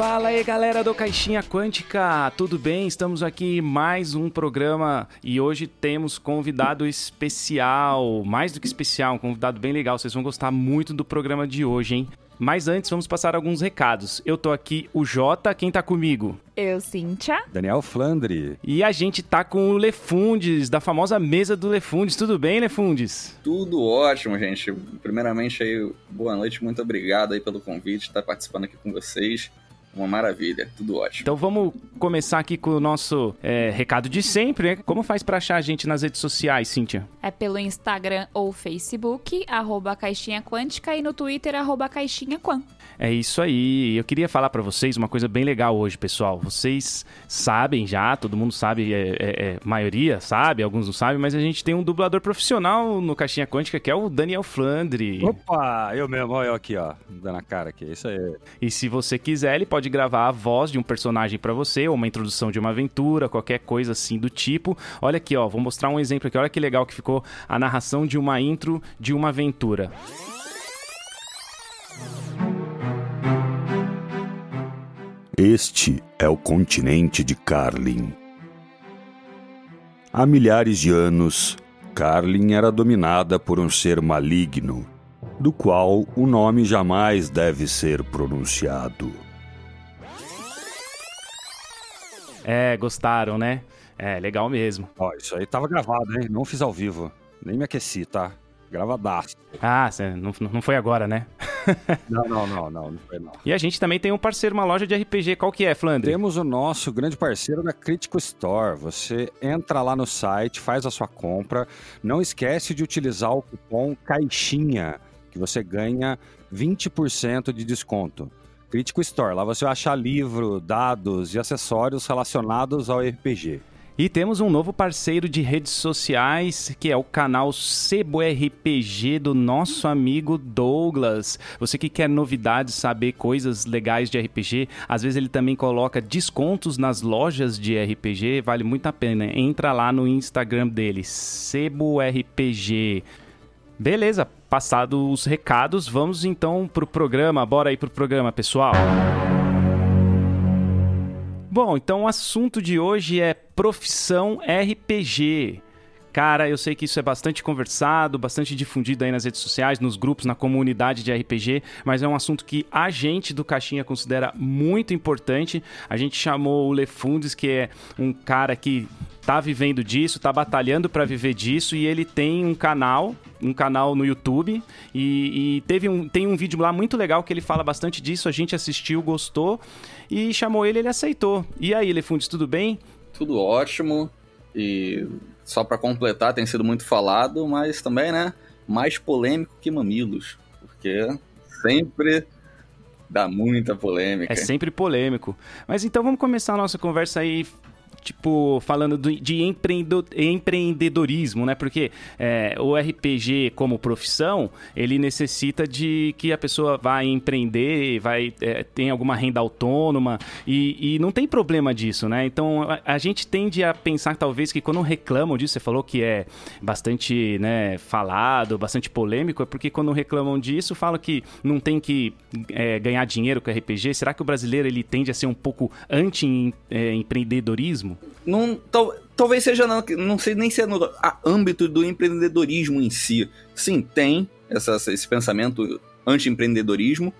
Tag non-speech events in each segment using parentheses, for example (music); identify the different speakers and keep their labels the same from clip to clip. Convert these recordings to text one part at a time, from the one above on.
Speaker 1: Fala aí galera do Caixinha Quântica, tudo bem? Estamos aqui em mais um programa e hoje temos convidado especial, mais do que especial, um convidado bem legal. Vocês vão gostar muito do programa de hoje, hein? Mas antes, vamos passar alguns recados. Eu tô aqui, o Jota, quem tá comigo?
Speaker 2: Eu, Cíntia.
Speaker 3: Daniel Flandre.
Speaker 1: E a gente tá com o Lefundes, da famosa mesa do Lefundes. Tudo bem, Lefundes?
Speaker 4: Tudo ótimo, gente. Primeiramente aí, boa noite, muito obrigado aí pelo convite, estar participando aqui com vocês. Uma maravilha, tudo ótimo.
Speaker 1: Então vamos começar aqui com o nosso é, recado de sempre, né? Como faz para achar a gente nas redes sociais, Cíntia?
Speaker 2: É pelo Instagram ou Facebook, arroba Caixinha Quântica, e no Twitter, arroba Caixinha Quan.
Speaker 1: É isso aí. Eu queria falar para vocês uma coisa bem legal hoje, pessoal. Vocês sabem já, todo mundo sabe, é, é, é, maioria sabe, alguns não sabem, mas a gente tem um dublador profissional no Caixinha Quântica que é o Daniel Flandre.
Speaker 3: Opa, eu mesmo, olha eu aqui, ó, dando a cara aqui, isso aí.
Speaker 1: E se você quiser, ele pode gravar a voz de um personagem para você, ou uma introdução de uma aventura, qualquer coisa assim do tipo. Olha aqui, ó, vou mostrar um exemplo aqui. Olha que legal que ficou a narração de uma intro de uma aventura.
Speaker 5: Este é o continente de Carlin. Há milhares de anos, Carlin era dominada por um ser maligno, do qual o nome jamais deve ser pronunciado.
Speaker 1: É, gostaram, né? É, legal mesmo.
Speaker 3: Ó, isso aí tava gravado, hein? Não fiz ao vivo. Nem me aqueci, tá? Gravadaço.
Speaker 1: Ah, não, não foi agora, né? (laughs)
Speaker 3: não, não, não, não, não foi não.
Speaker 1: E a gente também tem um parceiro, uma loja de RPG. Qual que é, Flandre?
Speaker 3: Temos o nosso grande parceiro da Critical Store. Você entra lá no site, faz a sua compra. Não esquece de utilizar o cupom CAIXINHA, que você ganha 20% de desconto. Critical Store. Lá você vai achar livro, dados e acessórios relacionados ao RPG.
Speaker 1: E temos um novo parceiro de redes sociais, que é o canal Sebo RPG do nosso amigo Douglas. Você que quer novidades, saber coisas legais de RPG, às vezes ele também coloca descontos nas lojas de RPG, vale muito a pena. Entra lá no Instagram dele, Sebo RPG. Beleza, passados os recados, vamos então pro programa. Bora aí pro programa, pessoal. Bom, então o assunto de hoje é profissão RPG. Cara, eu sei que isso é bastante conversado, bastante difundido aí nas redes sociais, nos grupos, na comunidade de RPG, mas é um assunto que a gente do Caixinha considera muito importante. A gente chamou o Lefundes, que é um cara que tá vivendo disso, tá batalhando para viver disso e ele tem um canal, um canal no YouTube e, e, teve um, tem um vídeo lá muito legal que ele fala bastante disso, a gente assistiu, gostou e chamou ele, ele aceitou. E aí, Lefundes, tudo bem?
Speaker 4: Tudo ótimo e só para completar, tem sido muito falado, mas também, né, mais polêmico que mamilos, porque sempre dá muita polêmica.
Speaker 1: É sempre polêmico. Mas então vamos começar a nossa conversa aí tipo, falando de empreendedorismo, né? Porque é, o RPG como profissão, ele necessita de que a pessoa vá empreender, vai é, tem alguma renda autônoma e, e, não tem problema disso, né? Então a, a, gente tende a pensar talvez que quando reclamam disso, você falou que é bastante né, falado, bastante polêmico, é porque quando reclamam disso, falam que não tem que é, ganhar dinheiro com RPG. Será que o brasileiro ele tende a ser um pouco anti-empreendedorismo?
Speaker 4: Não, tal, talvez seja, não, não sei nem se é no âmbito do empreendedorismo em si. Sim, tem essa, esse pensamento anti-empreendedorismo,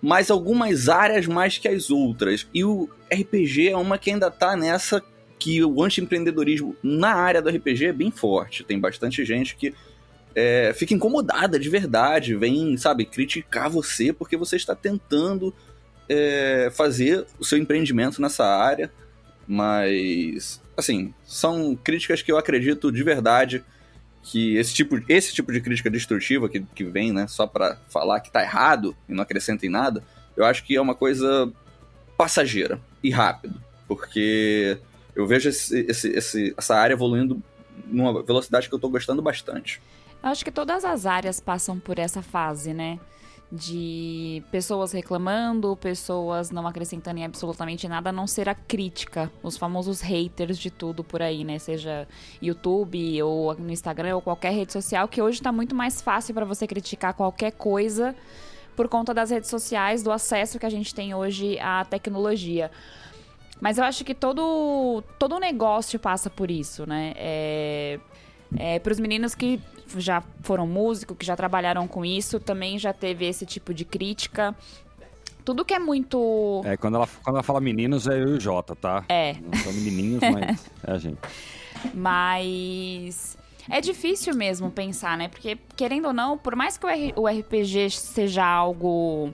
Speaker 4: mas algumas áreas mais que as outras. E o RPG é uma que ainda tá nessa que o anti-empreendedorismo na área do RPG é bem forte. Tem bastante gente que é, fica incomodada de verdade, vem, sabe, criticar você porque você está tentando é, fazer o seu empreendimento nessa área. Mas, assim, são críticas que eu acredito de verdade que esse tipo, esse tipo de crítica destrutiva que, que vem, né, só para falar que tá errado e não acrescenta em nada, eu acho que é uma coisa passageira e rápido, porque eu vejo esse, esse, esse, essa área evoluindo numa velocidade que eu tô gostando bastante.
Speaker 2: Acho que todas as áreas passam por essa fase, né? De pessoas reclamando, pessoas não acrescentando em absolutamente nada, a não ser a crítica, os famosos haters de tudo por aí, né? Seja YouTube ou no Instagram ou qualquer rede social, que hoje está muito mais fácil para você criticar qualquer coisa por conta das redes sociais, do acesso que a gente tem hoje à tecnologia. Mas eu acho que todo, todo negócio passa por isso, né? É, é, Para os meninos que já foram músicos, que já trabalharam com isso, também já teve esse tipo de crítica. Tudo que é muito.
Speaker 3: É, quando ela, quando ela fala meninos, é eu e o Jota, tá?
Speaker 2: É.
Speaker 3: Não são menininhos, mas (laughs) é a gente.
Speaker 2: Mas. É difícil mesmo pensar, né? Porque, querendo ou não, por mais que o, RPG seja algo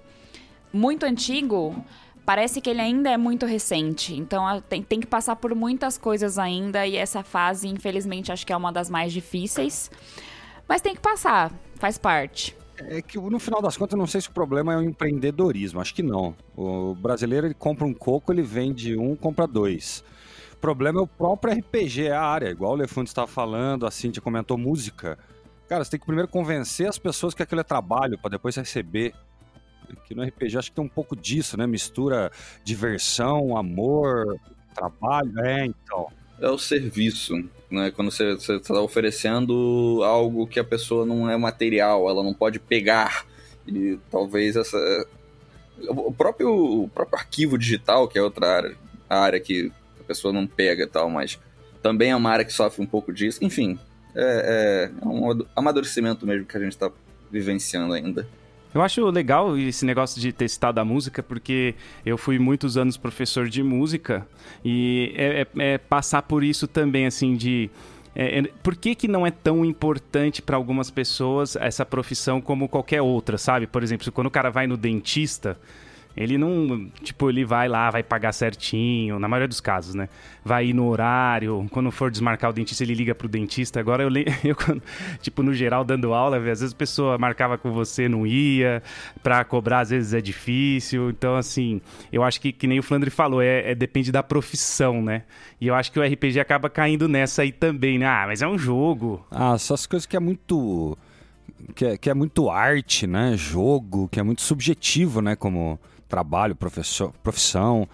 Speaker 2: muito antigo, parece que ele ainda é muito recente. Então tem, tem que passar por muitas coisas ainda. E essa fase, infelizmente, acho que é uma das mais difíceis. Mas tem que passar, faz parte.
Speaker 3: É que no final das contas, eu não sei se o problema é o empreendedorismo. Acho que não. O brasileiro ele compra um coco, ele vende um, compra dois. O problema é o próprio RPG, é a área. Igual o Lefante estava falando, a Cintia comentou música. Cara, você tem que primeiro convencer as pessoas que aquilo é trabalho, para depois receber. Que no RPG acho que tem um pouco disso, né? Mistura diversão, amor, trabalho. É, então.
Speaker 4: É o serviço, né? Quando você está oferecendo algo que a pessoa não é material, ela não pode pegar. E talvez essa. O próprio, o próprio arquivo digital, que é outra área, área que a pessoa não pega e tal, mas também é uma área que sofre um pouco disso. Enfim, é, é um amadurecimento mesmo que a gente está vivenciando ainda.
Speaker 1: Eu acho legal esse negócio de ter citado a música, porque eu fui muitos anos professor de música e é, é, é passar por isso também, assim, de. É, é por que, que não é tão importante para algumas pessoas essa profissão como qualquer outra, sabe? Por exemplo, quando o cara vai no dentista, ele não, tipo, ele vai lá, vai pagar certinho, na maioria dos casos, né? Vai ir no horário, quando for desmarcar o dentista, ele liga pro dentista. Agora eu, (laughs) eu tipo, no geral, dando aula, às vezes a pessoa marcava com você, não ia, pra cobrar às vezes é difícil. Então, assim, eu acho que, que nem o Flandre falou, é, é depende da profissão, né? E eu acho que o RPG acaba caindo nessa aí também, né? Ah, mas é um jogo.
Speaker 3: Ah, essas coisas que é muito que é, que é, muito arte, né? Jogo, que é muito subjetivo, né? Como trabalho, profissão. profissão.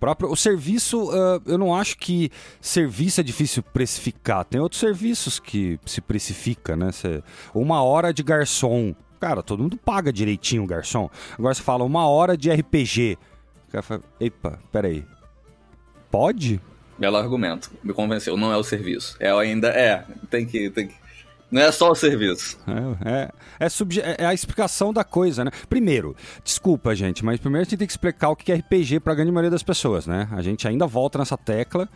Speaker 3: Próprio, o serviço, uh, eu não acho que serviço é difícil precificar. Tem outros serviços que se precifica, né? Cê, uma hora de garçom. Cara, todo mundo paga direitinho o garçom. Agora você fala uma hora de RPG. O cara fala, epa, peraí. Pode?
Speaker 4: Belo argumento. Me convenceu. Não é o serviço. É ainda. É, tem que. Tem que não é só o serviço.
Speaker 3: É, é, é, subje... é, a explicação da coisa, né? Primeiro, desculpa, gente, mas primeiro a gente tem que explicar o que é RPG para a grande maioria das pessoas, né? A gente ainda volta nessa tecla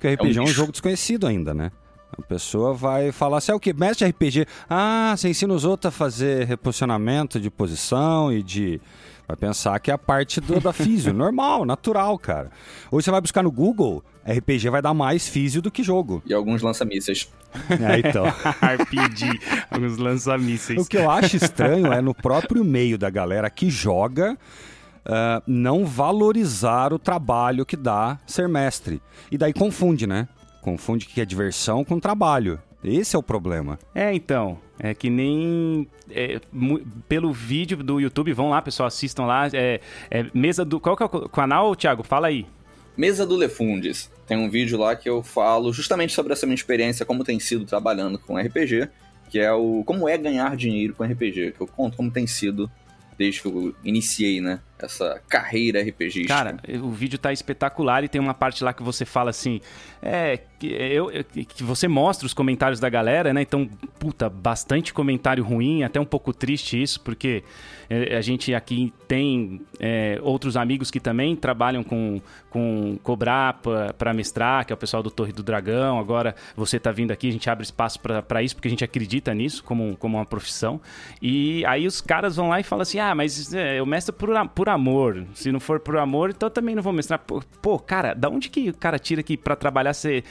Speaker 3: que o RPG é um, é um jogo desconhecido ainda, né? A pessoa vai falar assim, é o que? Mestre RPG. Ah, você ensina os outros a fazer reposicionamento de posição e de Vai pensar que é a parte do, da físio, (laughs) normal, natural, cara. Hoje você vai buscar no Google, RPG vai dar mais físio do que jogo.
Speaker 4: E alguns lança-mísseis.
Speaker 3: É, então. (laughs)
Speaker 1: RPG, alguns lança-mísseis.
Speaker 3: O que eu acho estranho é no próprio meio da galera que joga. Uh, não valorizar o trabalho que dá ser mestre. E daí confunde, né? Confunde que é diversão com trabalho. Esse é o problema.
Speaker 1: É, então. É que nem é, pelo vídeo do YouTube, vão lá, pessoal, assistam lá. É, é mesa do. Qual que é o canal, Thiago? Fala aí.
Speaker 4: Mesa do Lefundes. Tem um vídeo lá que eu falo justamente sobre essa minha experiência, como tem sido trabalhando com RPG, que é o como é ganhar dinheiro com RPG, que eu conto como tem sido desde que eu iniciei, né? Essa carreira RPG.
Speaker 1: Cara, o vídeo tá espetacular e tem uma parte lá que você fala assim. É, que, eu, que você mostra os comentários da galera, né? Então, puta, bastante comentário ruim, até um pouco triste isso, porque é, a gente aqui tem é, outros amigos que também trabalham com, com cobrar para mestrar, que é o pessoal do Torre do Dragão. Agora você tá vindo aqui, a gente abre espaço para isso, porque a gente acredita nisso como, como uma profissão. E aí os caras vão lá e falam assim: ah, mas é, eu mestro por, por amor. Se não for por amor, então também não vou mestrar. Pô, cara, da onde que o cara tira que para trabalhar você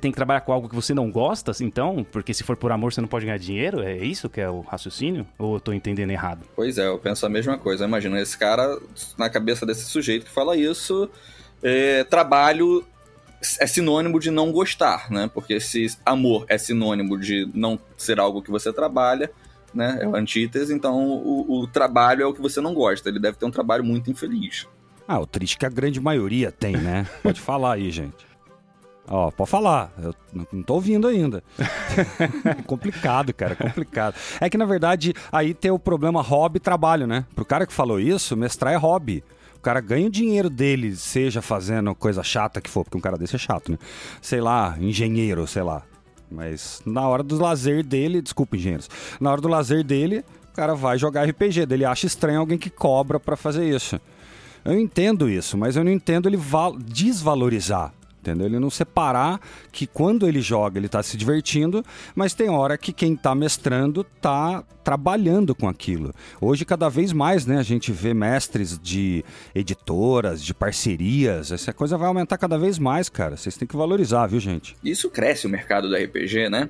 Speaker 1: tem que trabalhar com algo que você não gosta, então? Porque se for por amor você não pode ganhar dinheiro? É isso que é o raciocínio? Ou eu tô entendendo errado?
Speaker 4: Pois é, eu penso a mesma coisa. Imagina esse cara, na cabeça desse sujeito que fala isso, é, trabalho é sinônimo de não gostar, né? Porque se amor é sinônimo de não ser algo que você trabalha, né? É o antítese, então o, o trabalho é o que você não gosta. Ele deve ter um trabalho muito infeliz.
Speaker 3: Ah, o triste que a grande maioria tem, né? Pode falar aí, gente. Ó, pode falar. Eu não tô ouvindo ainda. é (laughs) complicado, cara, é complicado. É que, na verdade, aí tem o problema hobby-trabalho, né? Pro cara que falou isso, mestrar é hobby. O cara ganha o dinheiro dele, seja fazendo coisa chata que for, porque um cara desse é chato, né? Sei lá, engenheiro, sei lá. Mas na hora do lazer dele, desculpa, engenheiros. Na hora do lazer dele, o cara vai jogar RPG. Ele acha estranho alguém que cobra para fazer isso. Eu entendo isso, mas eu não entendo ele desvalorizar entendeu? Ele não separar que quando ele joga ele está se divertindo, mas tem hora que quem está mestrando está trabalhando com aquilo. Hoje cada vez mais, né, a gente vê mestres de editoras, de parcerias, essa coisa vai aumentar cada vez mais, cara. Vocês têm que valorizar, viu, gente?
Speaker 4: Isso cresce o mercado do RPG, né?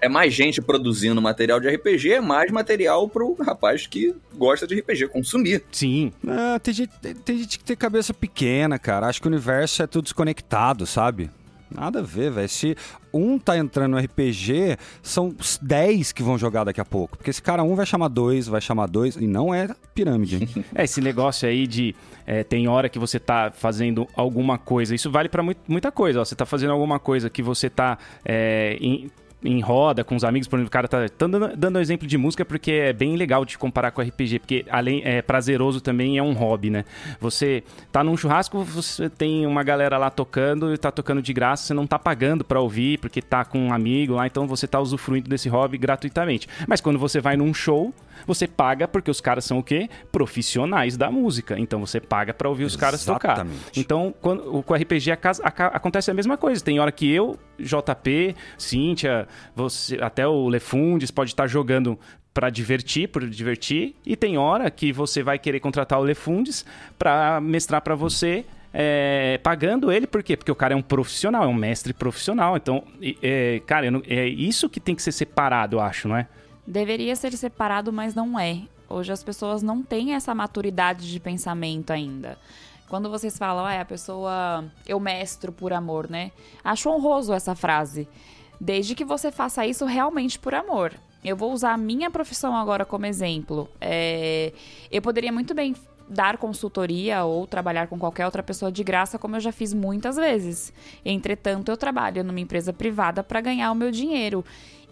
Speaker 4: É mais gente produzindo material de RPG, é mais material pro rapaz que gosta de RPG consumir.
Speaker 1: Sim.
Speaker 3: Ah, tem, gente, tem gente que tem cabeça pequena, cara. Acho que o universo é tudo desconectado, sabe? Nada a ver, velho. Se um tá entrando no RPG, são 10 que vão jogar daqui a pouco. Porque esse cara um vai chamar dois, vai chamar dois, e não é pirâmide. (laughs)
Speaker 1: é, esse negócio aí de. É, tem hora que você tá fazendo alguma coisa. Isso vale para muita coisa. Ó. Você tá fazendo alguma coisa que você tá. É, em em roda com os amigos, por exemplo, o cara tá, dando, dando um exemplo de música porque é bem legal de comparar com RPG, porque além é prazeroso também é um hobby, né? Você tá num churrasco, você tem uma galera lá tocando e tá tocando de graça, você não tá pagando para ouvir porque tá com um amigo lá, então você tá usufruindo desse hobby gratuitamente. Mas quando você vai num show, você paga porque os caras são o quê? Profissionais da música. Então você paga para ouvir os caras tocar. Então, quando, com o RPG acontece a mesma coisa. Tem hora que eu, JP, Cíntia, você, até o Lefundes pode estar jogando para divertir, por divertir, e tem hora que você vai querer contratar o Lefundes para mestrar para você é, pagando ele, por quê? Porque o cara é um profissional, é um mestre profissional. Então, é, cara, é isso que tem que ser separado, eu acho, não é?
Speaker 2: Deveria ser separado, mas não é. Hoje as pessoas não têm essa maturidade de pensamento ainda. Quando vocês falam, ah, a pessoa, eu mestro por amor, né? Acho honroso essa frase. Desde que você faça isso realmente por amor. Eu vou usar a minha profissão agora como exemplo. É, eu poderia muito bem dar consultoria ou trabalhar com qualquer outra pessoa de graça, como eu já fiz muitas vezes. Entretanto, eu trabalho numa empresa privada para ganhar o meu dinheiro.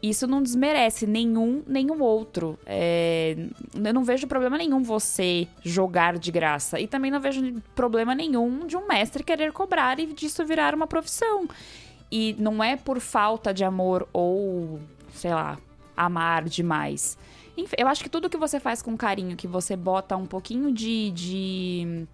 Speaker 2: Isso não desmerece nenhum nenhum outro. É, eu não vejo problema nenhum você jogar de graça. E também não vejo problema nenhum de um mestre querer cobrar e disso virar uma profissão. E não é por falta de amor ou, sei lá, amar demais. Eu acho que tudo que você faz com carinho, que você bota um pouquinho de, de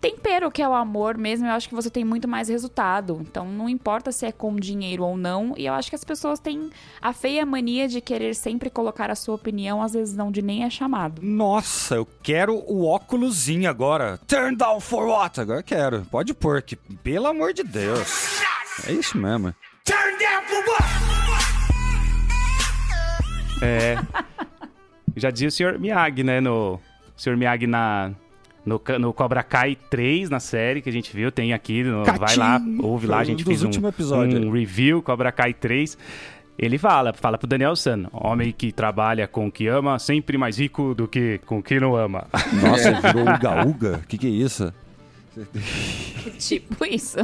Speaker 2: tempero, que é o amor mesmo, eu acho que você tem muito mais resultado. Então não importa se é com dinheiro ou não. E eu acho que as pessoas têm a feia mania de querer sempre colocar a sua opinião, às vezes não de nem é chamado.
Speaker 3: Nossa, eu quero o óculosinho agora. Turn down for what? Agora eu quero. Pode pôr, que pelo amor de Deus. É isso mesmo. Turn down for what?
Speaker 1: É. (laughs) Já dizia o Sr. Miyagi, né? No, o Sr. Miyagi na, no, no Cobra Kai 3, na série que a gente viu, tem aqui, no, vai lá, ouve lá, a gente fez um, um review, Cobra Kai 3. Ele fala, fala pro Daniel San, homem que trabalha com o que ama, sempre mais rico do que com o que não ama.
Speaker 3: Nossa, virou uga-uga? O que, que é isso? (laughs)
Speaker 2: tipo isso.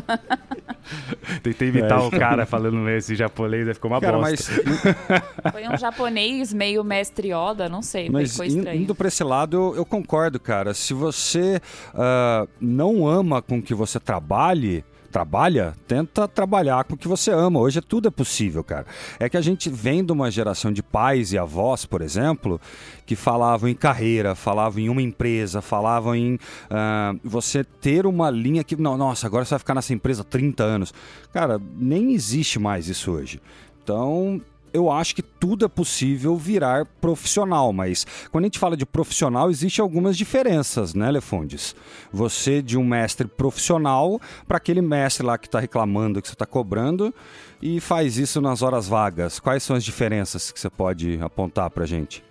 Speaker 2: (laughs)
Speaker 1: Tentei imitar é. o cara falando esse japonês, ficou uma cara, bosta.
Speaker 2: Mas... Foi um japonês meio mestre Oda, não sei, mas ficou estranho.
Speaker 3: Indo pra esse lado, eu, eu concordo, cara. Se você uh, não ama com que você trabalhe, trabalha, tenta trabalhar com o que você ama. Hoje tudo é possível, cara. É que a gente vem de uma geração de pais e avós, por exemplo, que falavam em carreira, falavam em uma empresa, falavam em uh, você ter uma linha que, não, nossa, agora você vai ficar nessa empresa 30 anos. Cara, nem existe mais isso hoje. Então, eu acho que tudo é possível virar profissional, mas quando a gente fala de profissional, existem algumas diferenças, né, Lefondes? Você de um mestre profissional para aquele mestre lá que está reclamando, que você está cobrando e faz isso nas horas vagas. Quais são as diferenças que você pode apontar para gente?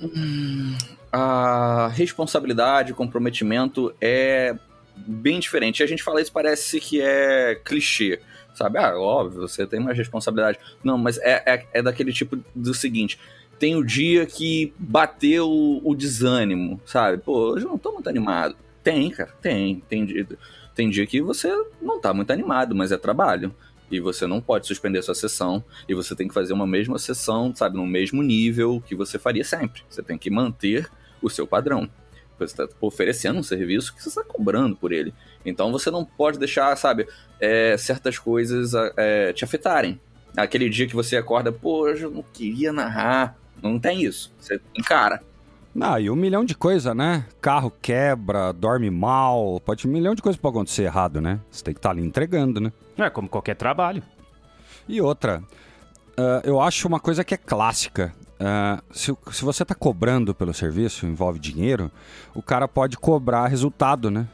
Speaker 4: Hum, a responsabilidade, comprometimento é bem diferente. A gente fala isso parece que é clichê, sabe? Ah, óbvio, você tem mais responsabilidade. Não, mas é, é, é daquele tipo do seguinte: tem o dia que bateu o, desânimo, sabe? Pô, hoje eu não tô muito animado. Tem, cara, tem. Tem dia, tem dia que você não tá muito animado, mas é trabalho. E você não pode suspender sua sessão. E você tem que fazer uma mesma sessão, sabe, no mesmo nível que você faria sempre. Você tem que manter o seu padrão. Você está oferecendo um serviço que você está cobrando por ele. Então você não pode deixar, sabe, é, certas coisas é, te afetarem. Aquele dia que você acorda, pô, eu não queria narrar. Não tem isso. Você encara.
Speaker 3: Ah, e um milhão de coisas, né? Carro quebra, dorme mal, pode um milhão de coisas pode acontecer errado, né? Você tem que estar tá ali entregando, né?
Speaker 1: É como qualquer trabalho.
Speaker 3: E outra, uh, eu acho uma coisa que é clássica. Uh, se, se você está cobrando pelo serviço, envolve dinheiro, o cara pode cobrar resultado, né?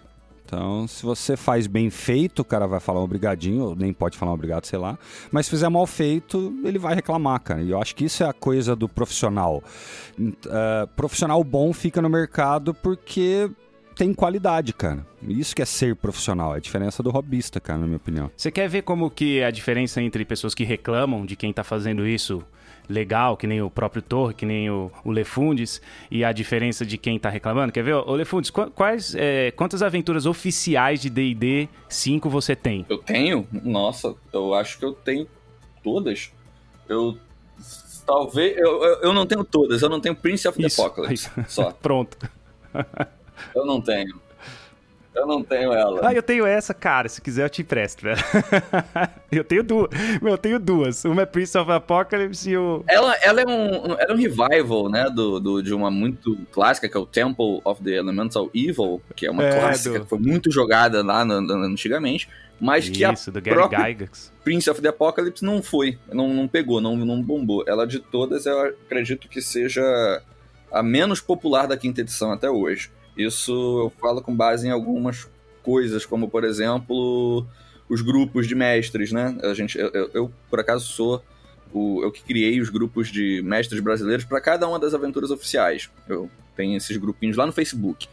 Speaker 3: Então, se você faz bem feito, o cara vai falar um obrigadinho, ou nem pode falar um obrigado, sei lá. Mas se fizer mal feito, ele vai reclamar, cara. E eu acho que isso é a coisa do profissional. Uh, profissional bom fica no mercado porque tem qualidade, cara. Isso que é ser profissional, é a diferença do hobbyista, cara, na minha opinião.
Speaker 1: Você quer ver como que é a diferença entre pessoas que reclamam de quem tá fazendo isso legal, que nem o próprio Torre, que nem o, o Lefundes, e a diferença de quem tá reclamando. Quer ver? Ô, Lefundes, quais, é, quantas aventuras oficiais de D&D 5 você tem?
Speaker 4: Eu tenho? Nossa, eu acho que eu tenho todas. Eu... Talvez... Eu, eu, eu não tenho todas, eu não tenho Prince of the isso, Apocalypse, isso. só. (laughs)
Speaker 1: Pronto.
Speaker 4: eu não tenho. Eu não tenho ela.
Speaker 1: Ah, eu tenho essa, cara. Se quiser, eu te empresto, velho. (laughs) eu tenho duas. Meu, eu tenho duas. Uma é Prince of Apocalypse e o.
Speaker 4: Ela, ela, é, um, ela é um revival, né? Do, do, de uma muito clássica, que é o Temple of the Elemental Evil, que é uma é, clássica do... que foi muito jogada lá no, no, antigamente. Mas
Speaker 1: Isso,
Speaker 4: que a
Speaker 1: do Gary Gygax.
Speaker 4: Prince of the Apocalypse não foi, não, não pegou, não, não bombou. Ela de todas, eu acredito que seja a menos popular da quinta edição até hoje. Isso eu falo com base em algumas coisas, como por exemplo os grupos de mestres, né? A gente, eu, eu, por acaso sou o, eu que criei os grupos de mestres brasileiros para cada uma das aventuras oficiais. Eu tenho esses grupinhos lá no Facebook.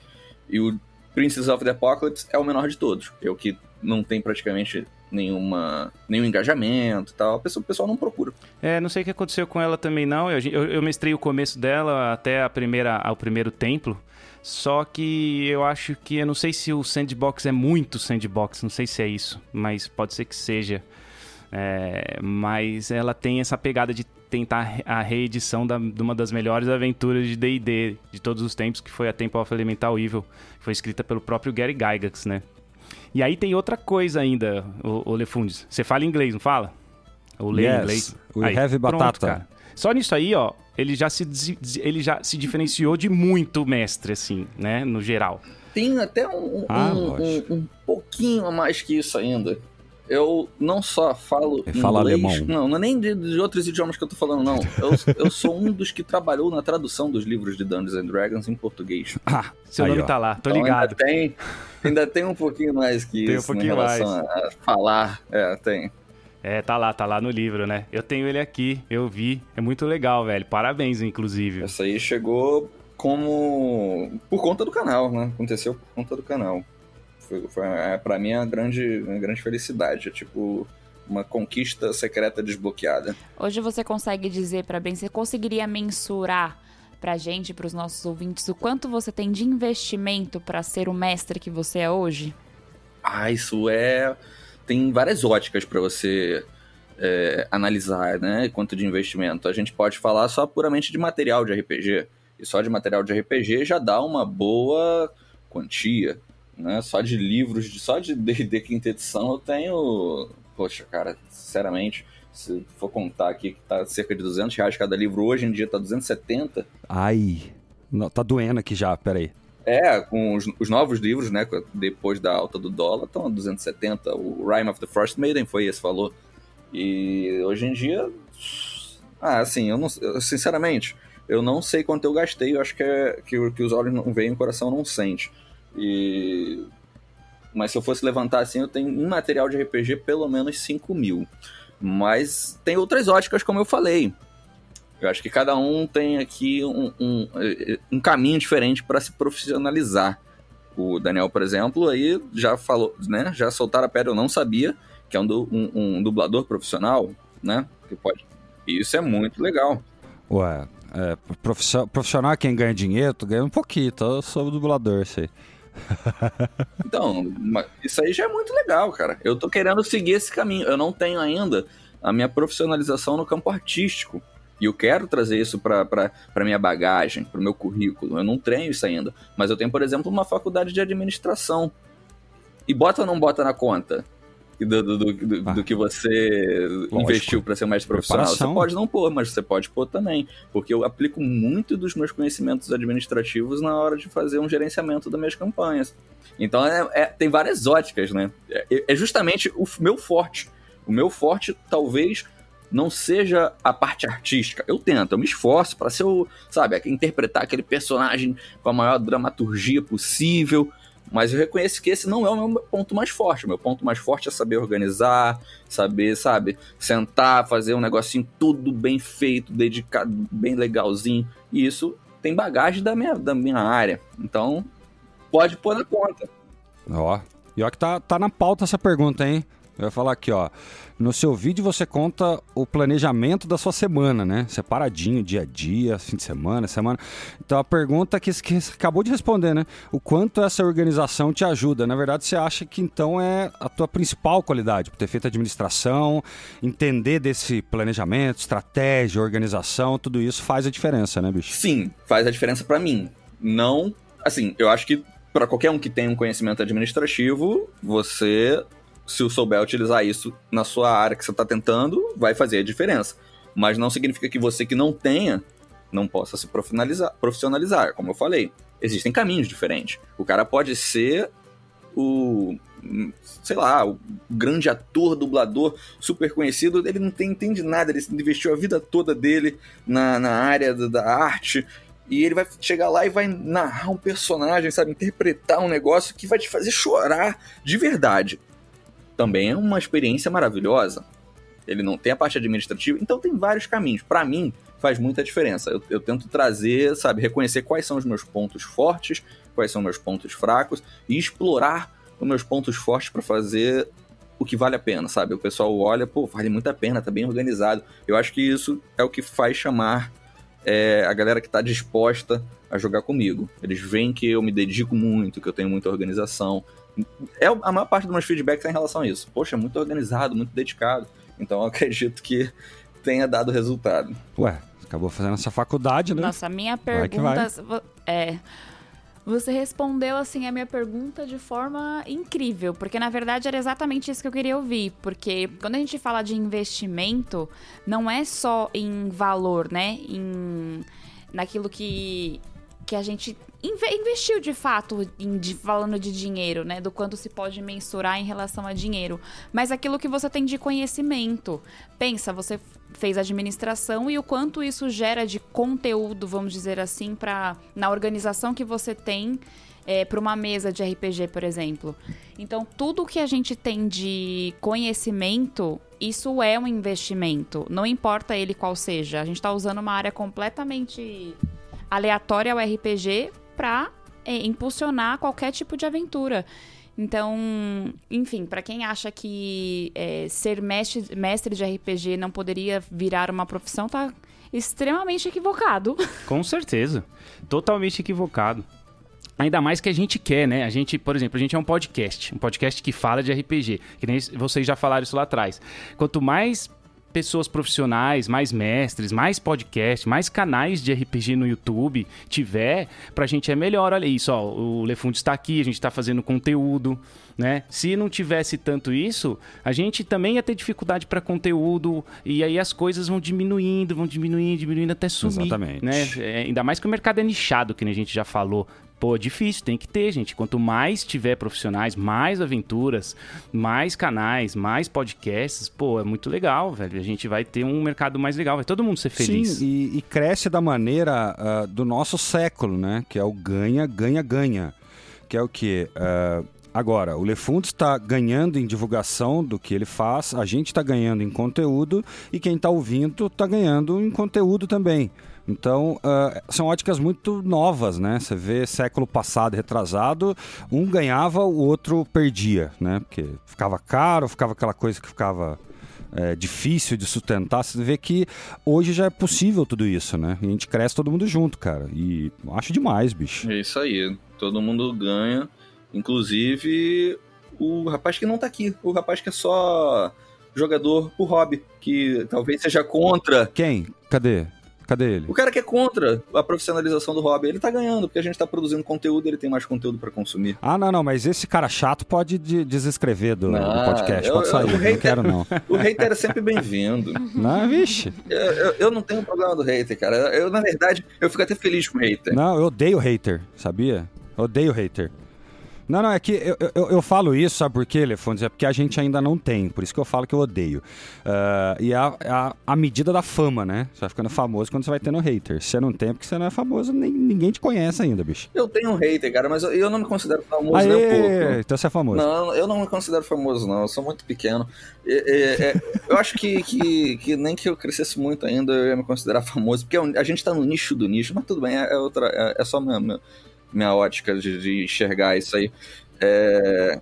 Speaker 4: E o Princess of the Apocalypse é o menor de todos. Eu que não tem praticamente nenhuma, nenhum engajamento e tal. O pessoal, o pessoal não procura.
Speaker 1: É, não sei o que aconteceu com ela também não. Eu, eu, eu mestrei o começo dela até a primeira, ao primeiro templo. Só que eu acho que eu não sei se o sandbox é muito sandbox, não sei se é isso, mas pode ser que seja. É, mas ela tem essa pegada de tentar a reedição da, de uma das melhores aventuras de D&D de todos os tempos, que foi a Temple of Elemental Evil, que foi escrita pelo próprio Gary Gygax, né? E aí tem outra coisa ainda, o, o Lefundes. Você fala inglês, não fala?
Speaker 3: Ou lê yes, inglês? We aí, have pronto, batata. Cara.
Speaker 1: Só nisso aí, ó, ele já se, ele já se diferenciou de muito mestre, assim, né? No geral.
Speaker 4: Tem até um, ah, um, um, um, pouquinho a mais que isso ainda. Eu não só falo inglês,
Speaker 3: fala alemão.
Speaker 4: Não, não é nem de, de, outros idiomas que eu tô falando, não. Eu, eu sou um dos que trabalhou na tradução dos livros de Dungeons and Dragons em português. (laughs)
Speaker 1: Ah, seu aí, nome ó. tá lá, tô então, ligado.
Speaker 4: Ainda tem, ainda tem um pouquinho mais que
Speaker 1: tem
Speaker 4: isso
Speaker 1: um pouquinho
Speaker 4: em relação
Speaker 1: mais.
Speaker 4: a falar. É, tem.
Speaker 1: É, tá lá, tá lá no livro, né? Eu tenho ele aqui, eu vi. É muito legal, velho. Parabéns, inclusive.
Speaker 4: Essa aí chegou como. por conta do canal, né? Aconteceu por conta do canal. Foi, foi é, pra mim uma grande, uma grande felicidade. É tipo uma conquista secreta desbloqueada.
Speaker 2: Hoje você consegue dizer para bem, você conseguiria mensurar pra gente, para os nossos ouvintes, o quanto você tem de investimento para ser o mestre que você é hoje?
Speaker 4: Ah, isso é tem várias óticas para você é, analisar, né? Quanto de investimento. A gente pode falar só puramente de material de RPG. E só de material de RPG já dá uma boa quantia. Né? Só de livros, de, só de D&D quinta edição eu tenho... Poxa, cara, sinceramente, se for contar aqui que tá cerca de 200 reais cada livro, hoje em dia tá 270.
Speaker 3: Ai, tá doendo aqui já, peraí.
Speaker 4: É, com os, os, novos livros, né? Depois da alta do dólar, estão a 270. O Rime of the Frost Maiden foi esse valor. E hoje em dia. Ah, assim, eu não. Sinceramente, eu não sei quanto eu gastei. Eu acho que, é, que, que os olhos não veem e o coração não sente. E. Mas se eu fosse levantar assim, eu tenho um material de RPG pelo menos 5 mil. Mas tem outras óticas, como eu falei. Eu acho que cada um tem aqui um, um, um caminho diferente para se profissionalizar. O Daniel, por exemplo, aí já falou, né? Já soltaram a pedra, eu não sabia, que é um, um, um dublador profissional, né? Que pode. Isso é muito legal.
Speaker 3: Ué, é, profissional é quem ganha dinheiro, tu ganha um pouquinho, então eu sou dublador, sei. (laughs)
Speaker 4: Então, isso aí já é muito legal, cara. Eu tô querendo seguir esse caminho. Eu não tenho ainda a minha profissionalização no campo artístico. E eu quero trazer isso para minha bagagem, para o meu currículo. Eu não tenho isso ainda. Mas eu tenho, por exemplo, uma faculdade de administração. E bota ou não bota na conta? Do, do, do, ah, do que você lógico. investiu para ser mais profissional. Preparação. Você pode não pôr, mas você pode pôr também. Porque eu aplico muito dos meus conhecimentos administrativos na hora de fazer um gerenciamento das minhas campanhas. Então é, é, tem várias óticas, né? É, é justamente o meu forte. O meu forte talvez não seja a parte artística. Eu tento, eu me esforço para ser o, sabe, interpretar aquele personagem com a maior dramaturgia possível. Mas eu reconheço que esse não é o meu ponto mais forte. O meu ponto mais forte é saber organizar, saber, sabe, sentar, fazer um negocinho tudo bem feito, dedicado, bem legalzinho. E isso tem bagagem da minha, da minha área. Então, pode pôr na conta.
Speaker 3: Ó, e ó que tá, tá na pauta essa pergunta, hein? Ia falar aqui, ó. No seu vídeo você conta o planejamento da sua semana, né? Separadinho, dia a dia, fim de semana, semana. Então a pergunta que, que você acabou de responder, né? O quanto essa organização te ajuda? Na verdade, você acha que então é a tua principal qualidade, por ter feito administração, entender desse planejamento, estratégia, organização, tudo isso faz a diferença, né, bicho?
Speaker 4: Sim, faz a diferença para mim. Não, assim, eu acho que para qualquer um que tem um conhecimento administrativo, você se souber utilizar isso na sua área que você está tentando, vai fazer a diferença. Mas não significa que você que não tenha não possa se profissionalizar, profissionalizar. Como eu falei, existem caminhos diferentes. O cara pode ser o, sei lá, o grande ator, dublador, super conhecido, ele não tem, entende nada, ele investiu a vida toda dele na, na área da, da arte, e ele vai chegar lá e vai narrar um personagem, sabe, interpretar um negócio que vai te fazer chorar de verdade também é uma experiência maravilhosa. Ele não tem a parte administrativa, então tem vários caminhos. Para mim, faz muita diferença. Eu, eu, tento trazer, sabe, reconhecer quais são os meus pontos fortes, quais são meus pontos fracos e explorar os meus pontos fortes para fazer o que vale a pena, sabe? O pessoal olha, pô, vale muito a pena, tá bem organizado. Eu acho que isso é o que faz chamar é, a galera que tá disposta a jogar comigo. Eles veem que eu me dedico muito, que eu tenho muita organização, é a maior parte dos meus feedbacks é em relação a isso. Poxa, muito organizado, muito dedicado. Então eu acredito que tenha dado resultado.
Speaker 3: Ué, acabou fazendo essa faculdade, né?
Speaker 2: Nossa, a minha pergunta é. Você respondeu assim a minha pergunta de forma incrível, porque na verdade era exatamente isso que eu queria ouvir, porque quando a gente fala de investimento, não é só em valor, né? Em naquilo que que a gente investiu de fato em, de, falando de dinheiro, né? Do quanto se pode mensurar em relação a dinheiro. Mas aquilo que você tem de conhecimento. Pensa, você fez administração e o quanto isso gera de conteúdo, vamos dizer assim, para na organização que você tem é, para uma mesa de RPG, por exemplo. Então, tudo que a gente tem de conhecimento, isso é um investimento. Não importa ele qual seja. A gente está usando uma área completamente aleatória ao RPG para é, impulsionar qualquer tipo de aventura. Então, enfim, para quem acha que é, ser mestre, mestre de RPG não poderia virar uma profissão, tá extremamente equivocado. (laughs)
Speaker 1: Com certeza. Totalmente equivocado. Ainda mais que a gente quer, né? A gente, por exemplo, a gente é um podcast, um podcast que fala de RPG, que nem vocês já falaram isso lá atrás. Quanto mais pessoas profissionais, mais mestres, mais podcasts, mais canais de RPG no YouTube tiver, pra gente é melhor. Olha isso, ó, o Lefund está aqui, a gente está fazendo conteúdo, né? Se não tivesse tanto isso, a gente também ia ter dificuldade para conteúdo e aí as coisas vão diminuindo, vão diminuindo, diminuindo até sumir, Exatamente. né? É, ainda mais que o mercado é nichado, que a gente já falou. Pô, difícil, tem que ter, gente. Quanto mais tiver profissionais, mais aventuras, mais canais, mais podcasts, pô, é muito legal, velho. A gente vai ter um mercado mais legal, vai todo mundo ser feliz.
Speaker 3: Sim, e, e cresce da maneira uh, do nosso século, né? Que é o ganha, ganha, ganha. Que é o que? Uh, Agora, o Lefund está ganhando em divulgação do que ele faz, a gente está ganhando em conteúdo e quem está ouvindo está ganhando em conteúdo também. Então, uh, são óticas muito novas, né? Você vê século passado, retrasado, um ganhava, o outro perdia, né? Porque ficava caro, ficava aquela coisa que ficava é, difícil de sustentar, você vê que hoje já é possível tudo isso, né? E a gente cresce todo mundo junto, cara. E acho demais, bicho.
Speaker 4: É isso aí. Todo mundo ganha. Inclusive o rapaz que não tá aqui. O rapaz que é só jogador por hobby. Que talvez seja contra.
Speaker 3: Quem? Cadê? Cadê ele?
Speaker 4: O cara que é contra a profissionalização do hobby, ele tá ganhando, porque a gente tá produzindo conteúdo, ele tem mais conteúdo para consumir.
Speaker 3: Ah, não, não, mas esse cara chato pode de desescrever do, do podcast, eu, pode sair, eu, não hater, quero não. (laughs)
Speaker 4: O hater é sempre bem-vindo.
Speaker 3: Não, vixe.
Speaker 4: Eu, eu, eu, não tenho problema do hater, cara. Eu, na verdade, eu fico até feliz com o hater.
Speaker 3: Não, eu odeio hater, sabia? Eu odeio hater. Não, não, é que eu, eu, eu falo isso, sabe por quê, Elefantes? É porque a gente ainda não tem, por isso que eu falo que eu odeio. Uh, e a, a, a, medida da fama, né? Você vai ficando famoso quando você vai tendo hater. Se você não tem, é porque você não é famoso, nem, ninguém te conhece ainda, bicho.
Speaker 4: Eu tenho um hater, cara, mas eu, eu não me considero famoso
Speaker 3: Aê,
Speaker 4: nem um pouco.
Speaker 3: Então você é famoso.
Speaker 4: Não, eu não me considero famoso, não. Eu sou muito pequeno. É, é, eu acho que, que, que, nem que eu crescesse muito ainda, eu ia me considerar (laughs) famoso, porque a gente tá no nicho do nicho, mas tudo bem, é, outra, é, é só minha, minha, minha ótica de, de enxergar isso aí. É...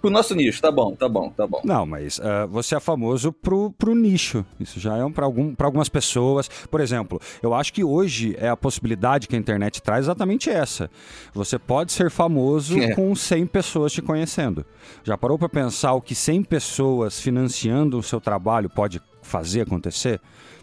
Speaker 4: Pro nosso nicho, tá bom, tá bom, tá bom.
Speaker 3: Não, mas uh, você é famoso pro, pro nicho. Isso já é um, para algum, algumas pessoas. Por exemplo, eu acho que hoje é a possibilidade que a internet traz exatamente essa. Você pode ser famoso é. com 100 pessoas te conhecendo. Já parou para pensar o que 100 pessoas financiando o seu trabalho pode fazer acontecer?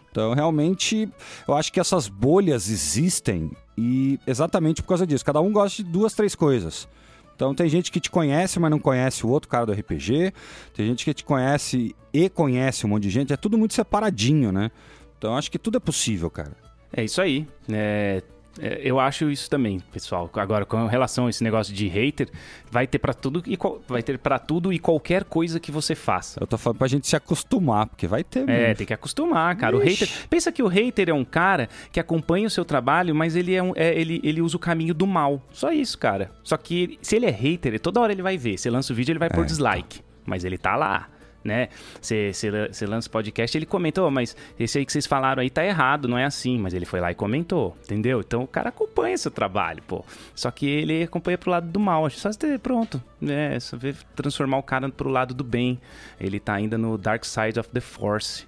Speaker 3: Então, realmente, eu acho que essas bolhas existem e exatamente por causa disso. Cada um gosta de duas, três coisas. Então tem gente que te conhece, mas não conhece o outro cara do RPG. Tem gente que te conhece e conhece um monte de gente. É tudo muito separadinho, né? Então acho que tudo é possível, cara.
Speaker 1: É isso aí. É, eu acho isso também, pessoal. Agora, com relação a esse negócio de hater, vai ter para tudo e vai ter para tudo e qualquer coisa que você faça.
Speaker 3: Eu tô falando pra gente se acostumar, porque vai ter. É,
Speaker 1: mesmo. É, tem que acostumar, cara. Ixi. O hater, pensa que o hater é um cara que acompanha o seu trabalho, mas ele é, um, é ele, ele usa o caminho do mal. Só isso, cara. Só que se ele é hater, toda hora ele vai ver. Você lança o vídeo, ele vai é. por dislike, mas ele tá lá né? Você lança podcast, ele comentou, mas esse aí que vocês falaram aí tá errado, não é assim. Mas ele foi lá e comentou, entendeu? Então o cara acompanha seu trabalho, pô. Só que ele acompanha pro lado do mal. Só ter, pronto, né? Só ver transformar o cara pro lado do bem. Ele tá ainda no Dark Side of the Force.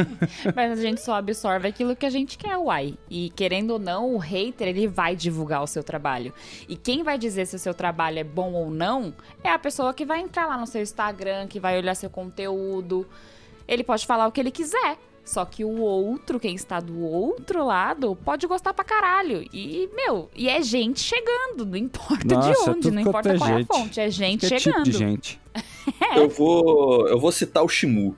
Speaker 1: (laughs)
Speaker 2: mas a gente só absorve aquilo que a gente quer, uai. E querendo ou não, o hater, ele vai divulgar o seu trabalho. E quem vai dizer se o seu trabalho é bom ou não é a pessoa que vai entrar lá no seu Instagram, que vai olhar seu conteúdo. Ele pode falar o que ele quiser. Só que o outro, quem está do outro lado, pode gostar pra caralho. E, meu, e é gente chegando, não importa Nossa, de onde, não importa qual gente. é a fonte, é gente que chegando.
Speaker 3: Tipo de gente.
Speaker 4: é. (laughs) Eu vou, eu vou citar o Shimu.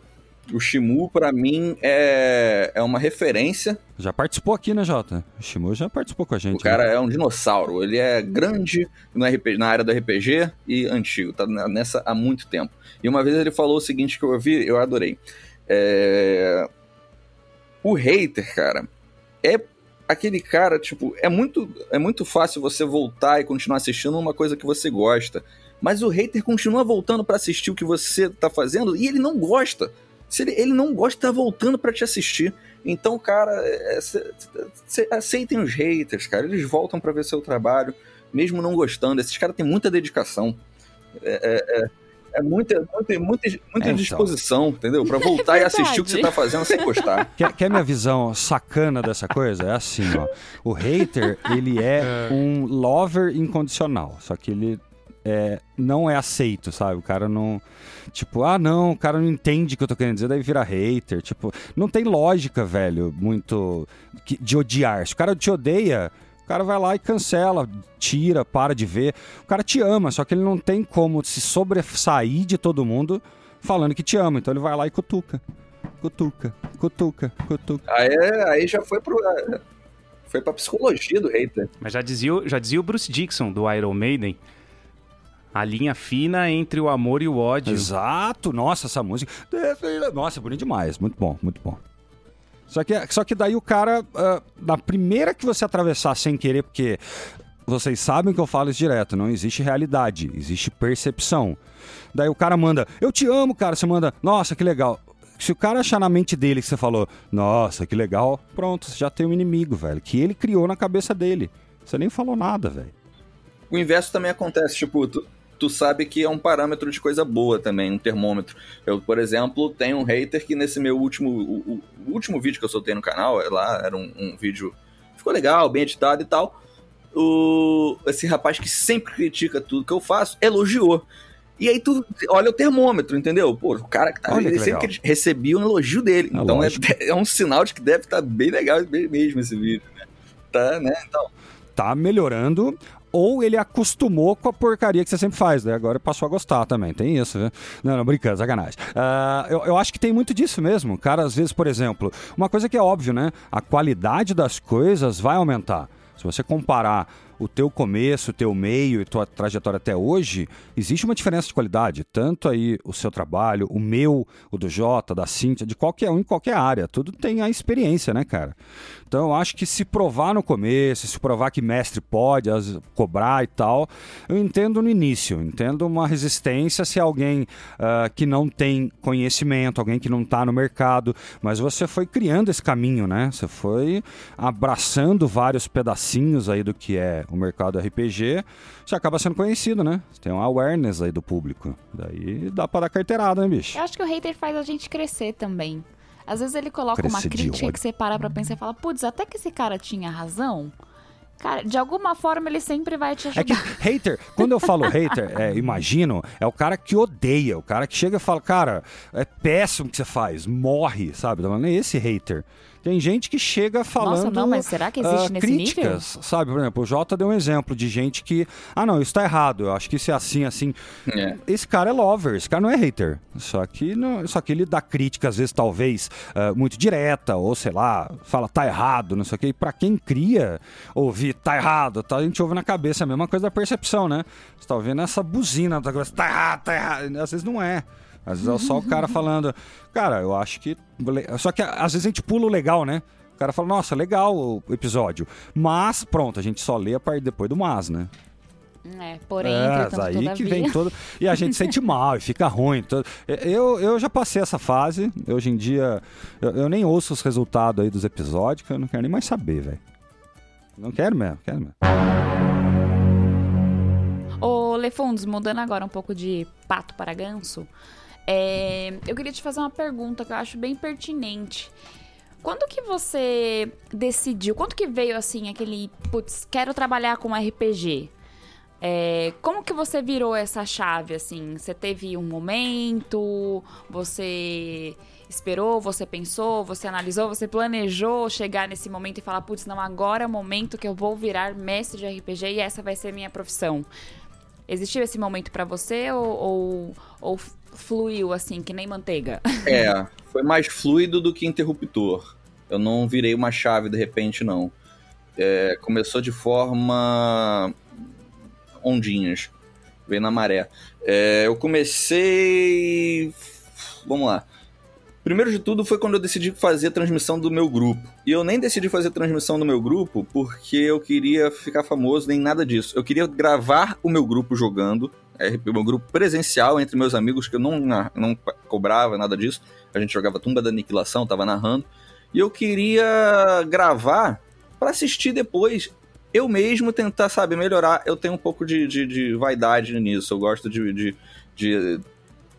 Speaker 4: O Shimu, para mim, é, é uma referência.
Speaker 3: Já participou aqui, né, Jota? O Shimu já participou com a gente.
Speaker 4: O cara né? é um dinossauro. Ele é grande no RPG, na área do RPG e antigo. Tá nessa há muito tempo. E uma vez ele falou o seguinte que eu ouvi, eu adorei. É... O hater, cara, é aquele cara, tipo, é muito, é muito fácil você voltar e continuar assistindo uma coisa que você gosta. Mas o hater continua voltando para assistir o que você tá fazendo e ele não gosta. Se ele, ele não gosta, tá voltando para te assistir. Então, cara, é, é, aceitem os haters, cara. Eles voltam para ver seu trabalho, mesmo não gostando. Esses caras têm muita dedicação. É, é, é é muita, muita, muita, muita é, disposição, então. entendeu? Para (laughs) voltar é e assistir o que você tá fazendo sem gostar. (laughs)
Speaker 3: Quer, quer minha visão sacana dessa coisa? É assim, ó. O hater, ele é, (laughs) é um lover incondicional. Só que ele é, não é aceito, sabe? O cara não. Tipo, ah, não, o cara não entende o que eu tô querendo dizer, daí vira hater. Tipo, não tem lógica, velho, muito de odiar. Se o cara te odeia, cara vai lá e cancela, tira, para de ver. O cara te ama, só que ele não tem como se sobressair de todo mundo falando que te ama. Então ele vai lá e cutuca. Cutuca, cutuca, cutuca.
Speaker 4: Aí, aí já foi pro. Foi pra psicologia do hater.
Speaker 1: Mas já dizia, já dizia o Bruce Dixon do Iron Maiden a linha fina entre o amor e o ódio.
Speaker 3: Exato. Nossa, essa música. Nossa, bonito demais. Muito bom, muito bom. Só que, só que daí o cara, uh, na primeira que você atravessar sem querer, porque vocês sabem que eu falo isso direto, não existe realidade, existe percepção. Daí o cara manda, eu te amo, cara. Você manda, nossa, que legal. Se o cara achar na mente dele que você falou, nossa, que legal, pronto, você já tem um inimigo, velho, que ele criou na cabeça dele. Você nem falou nada, velho.
Speaker 4: O inverso também acontece, tipo, tu, tu sabe que é um parâmetro de coisa boa também, um termômetro. Eu, por exemplo, tenho um hater que nesse meu último. O, o último vídeo que eu soltei no canal, é lá era um, um vídeo. Ficou legal, bem editado e tal. O, esse rapaz que sempre critica tudo que eu faço, elogiou. E aí tu olha o termômetro, entendeu? Pô, o cara que tá
Speaker 3: Olha
Speaker 4: ele
Speaker 3: que
Speaker 4: sempre recebia um elogio dele.
Speaker 3: É
Speaker 4: então é,
Speaker 3: lógico.
Speaker 4: é um sinal de que deve estar bem legal mesmo esse vídeo, né? Tá, né? Então,
Speaker 3: Tá melhorando. Ou ele acostumou com a porcaria que você sempre faz, né? Agora passou a gostar também. Tem isso, né? Não, não, brincando, sacanagem. Ah, eu, eu acho que tem muito disso mesmo. Cara, às vezes, por exemplo, uma coisa que é óbvio, né? A qualidade das coisas vai aumentar. Se você comparar o teu começo, o teu meio e tua trajetória até hoje, existe uma diferença de qualidade. Tanto aí o seu trabalho, o meu, o do Jota, da Cíntia, de qualquer um em qualquer área. Tudo tem a experiência, né, cara? Então eu acho que se provar no começo, se provar que mestre pode as- cobrar e tal, eu entendo no início, entendo uma resistência se alguém ah, que não tem conhecimento, alguém que não está no mercado, mas você foi criando esse caminho, né? Você foi abraçando vários pedacinhos aí do que é o mercado RPG, você acaba sendo conhecido, né? Você tem uma awareness aí do público. Daí dá pra dar carteirada, né, bicho?
Speaker 2: Eu acho que o hater faz a gente crescer também. Às vezes ele coloca uma
Speaker 3: Crescer de
Speaker 2: crítica que você para pra pensar e fala, putz, até que esse cara tinha razão. Cara, de alguma forma ele sempre vai te
Speaker 3: É que
Speaker 2: ajudar. (laughs)
Speaker 3: hater, quando eu falo hater, é, imagino, é o cara que odeia, o cara que chega e fala, cara, é péssimo o que você faz, morre, sabe? Não é esse hater. Tem gente que chega falando.
Speaker 2: não, mas será que existe
Speaker 3: ah,
Speaker 2: nesse
Speaker 3: críticas, sabe? Por exemplo, o Jota deu um exemplo de gente que. Ah, não, isso tá errado. Eu acho que isso é assim, assim.
Speaker 4: é.
Speaker 3: Esse cara é lover, esse cara não é hater. Só que, não, só que ele dá crítica, às vezes, talvez, ah, muito direta, ou sei lá, fala tá errado, não sei o quê. E pra quem cria, ouvir tá errado, tá, a gente ouve na cabeça a mesma coisa da percepção, né? Você tá ouvindo essa buzina, tá, tá errado, tá errado. Às vezes não é. Às vezes é só o cara falando, cara, eu acho que. Só que às vezes a gente pula o legal, né? O cara fala, nossa, legal o episódio. Mas, pronto, a gente só lê a parte depois do mas, né?
Speaker 2: É, porém,
Speaker 3: É, aí
Speaker 2: todavia.
Speaker 3: que vem todo. E a gente sente mal e fica ruim. Eu, eu já passei essa fase. Hoje em dia, eu, eu nem ouço os resultados aí dos episódios, que eu não quero nem mais saber, velho. Não quero mesmo, quero mesmo.
Speaker 2: Ô, Lefundos, mudando agora um pouco de pato para ganso, é, eu queria te fazer uma pergunta que eu acho bem pertinente. Quando que você decidiu, quando que veio assim aquele, putz, quero trabalhar com RPG? É, como que você virou essa chave, assim? Você teve um momento, você esperou, você pensou, você analisou, você planejou chegar nesse momento e falar, putz, não, agora é o momento que eu vou virar mestre de RPG e essa vai ser minha profissão. Existiu esse momento pra você ou, ou, ou fluiu assim, que nem manteiga?
Speaker 4: É, (laughs) foi mais fluido do que interruptor. Eu não virei uma chave de repente, não. É, começou de forma ondinhas, veio na maré. É, eu comecei. Vamos lá. Primeiro de tudo foi quando eu decidi fazer a transmissão do meu grupo. E eu nem decidi fazer a transmissão do meu grupo porque eu queria ficar famoso, nem nada disso. Eu queria gravar o meu grupo jogando, é, o meu grupo presencial entre meus amigos, que eu não, não cobrava nada disso. A gente jogava Tumba da Aniquilação, tava narrando. E eu queria gravar para assistir depois. Eu mesmo tentar, sabe, melhorar. Eu tenho um pouco de, de, de vaidade nisso. Eu gosto de, de, de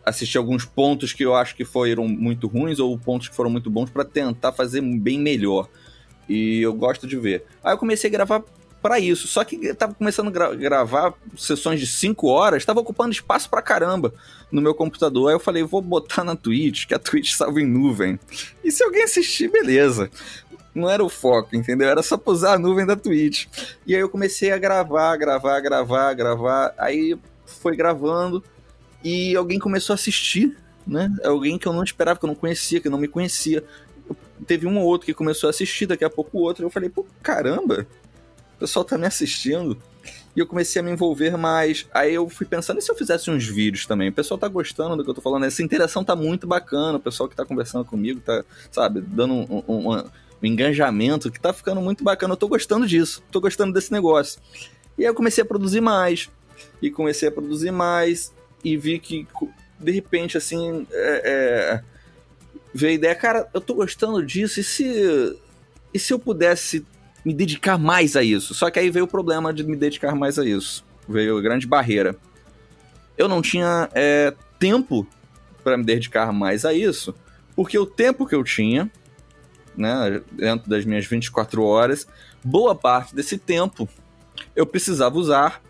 Speaker 4: assistir alguns pontos que eu acho que foram muito ruins ou pontos que foram muito bons para tentar fazer bem melhor. E eu gosto de ver. Aí eu comecei a gravar para isso. Só que eu tava começando a gra gravar sessões de 5 horas, tava ocupando espaço pra caramba no meu computador. Aí eu falei, vou botar na Twitch, que a Twitch (laughs) salva em nuvem. E se alguém assistir, beleza. Não era o foco, entendeu? Era só usar a nuvem da Twitch. E aí eu comecei a gravar, gravar, gravar, gravar. Aí foi gravando e alguém começou a assistir, né? Alguém que eu não esperava, que eu não conhecia, que não me conhecia. Teve um ou outro que começou a assistir, daqui a pouco o outro. Eu falei, pô, caramba, o pessoal tá me assistindo. E eu comecei a me envolver mais. Aí eu fui pensando, e se eu fizesse uns vídeos também? O pessoal tá gostando do que eu tô falando. Essa interação tá muito bacana. O pessoal que tá conversando comigo tá, sabe, dando um, um, um, um engajamento que tá ficando muito bacana. Eu tô gostando disso. Tô gostando desse negócio. E aí eu comecei a produzir mais. E comecei a produzir mais. E vi que, de repente, assim, é, é, veio a ideia, cara, eu tô gostando disso. E se, e se eu pudesse me dedicar mais a isso. Só que aí veio o problema de me dedicar mais a isso. Veio a grande barreira. eu não tinha é, tempo para me dedicar mais a isso, porque o tempo que eu tinha, né, dentro das minhas 24 horas, boa parte desse tempo eu precisava usar